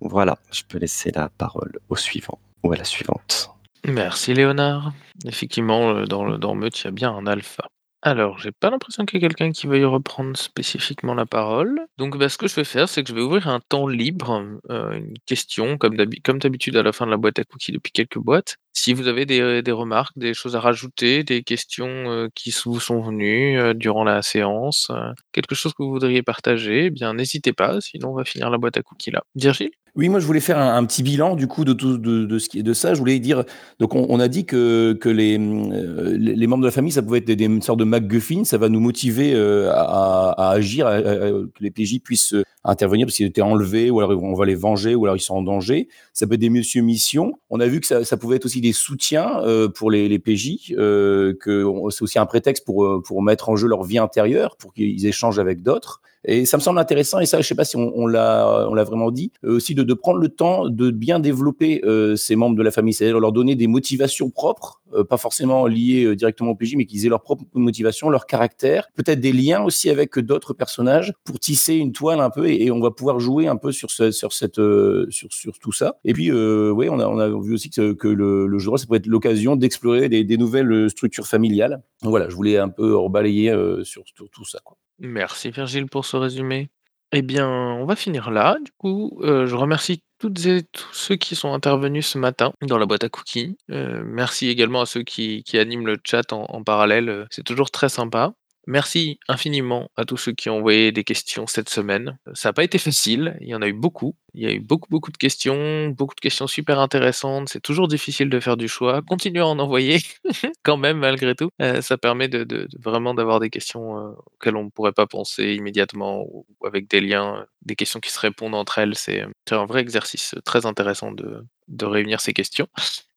Voilà, je peux laisser la parole au suivant à la suivante. Merci Léonard. Effectivement, euh, dans le il y a bien un alpha. Alors, j'ai pas l'impression qu'il y ait quelqu'un qui veuille reprendre spécifiquement la parole. Donc, bah, ce que je vais faire, c'est que je vais ouvrir un temps libre, euh, une question, comme d'habi- comme d'habitude à la fin de la boîte à cookies depuis quelques boîtes. Si vous avez des, des remarques, des choses à rajouter, des questions euh, qui vous sont venues euh, durant la séance, euh, quelque chose que vous voudriez partager, eh bien n'hésitez pas, sinon on va finir la boîte à cookies là. Virgile? Oui, moi je voulais faire un, petit bilan du coup de tout de, ce qui est de ça. Je voulais dire donc on, a dit que, que les, euh, les membres de la famille ça pouvait être des, des une sorte de MacGuffin, ça va nous motiver euh, à, agir, que les PJ puissent euh, intervenir parce qu'ils étaient enlevés ou alors on va les venger ou alors ils sont en danger. Ça peut être des monsieur missions. On a vu que ça, pouvait être aussi des soutiens pour les, PJ, que c'est aussi un prétexte pour pour mettre en jeu leur vie intérieure, pour qu'ils échangent avec d'autres. Et ça me semble intéressant, et ça, je sais pas si on, on l'a, on l'a vraiment dit, euh, aussi de, de prendre le temps de bien développer euh, ces membres de la famille, c'est-à-dire leur donner des motivations propres, euh, pas forcément liées euh, directement au PJ, mais qu'ils aient leur propre motivation, leur caractère, peut-être des liens aussi avec d'autres personnages pour tisser une toile un peu, et, on va pouvoir jouer un peu sur ce, sur cette, euh, sur, sur tout ça. Et puis, euh, oui, on a, on a vu aussi que, le, le jeu de rôle, ça peut être l'occasion d'explorer des, des nouvelles structures familiales. Donc voilà, je voulais un peu rebalayer sur, sur tout ça. Quoi. Merci Virgile pour ce résumé. Eh bien, on va finir là. Du coup, euh, je remercie toutes et tous ceux qui sont intervenus ce matin dans la boîte à cookies. Euh, merci également à ceux qui, animent le chat en, en parallèle. euh, C'est toujours très sympa. Merci infiniment à tous ceux qui ont envoyé des questions cette semaine. Ça n'a pas été facile, il y en a eu beaucoup. Il y a eu beaucoup, beaucoup de questions, beaucoup de questions super intéressantes. C'est toujours difficile de faire du choix. Continuez à en envoyer quand même, malgré tout. Euh, ça permet de, vraiment d'avoir des questions euh, auxquelles on ne pourrait pas penser immédiatement ou avec des liens, euh, des questions qui se répondent entre elles. C'est un vrai exercice très intéressant de, de réunir ces questions.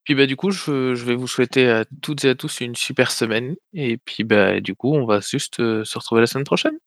Puis bah du coup, je, je vais vous souhaiter à toutes et à tous une super semaine. Et puis bah du coup, on va juste euh, se retrouver la semaine prochaine.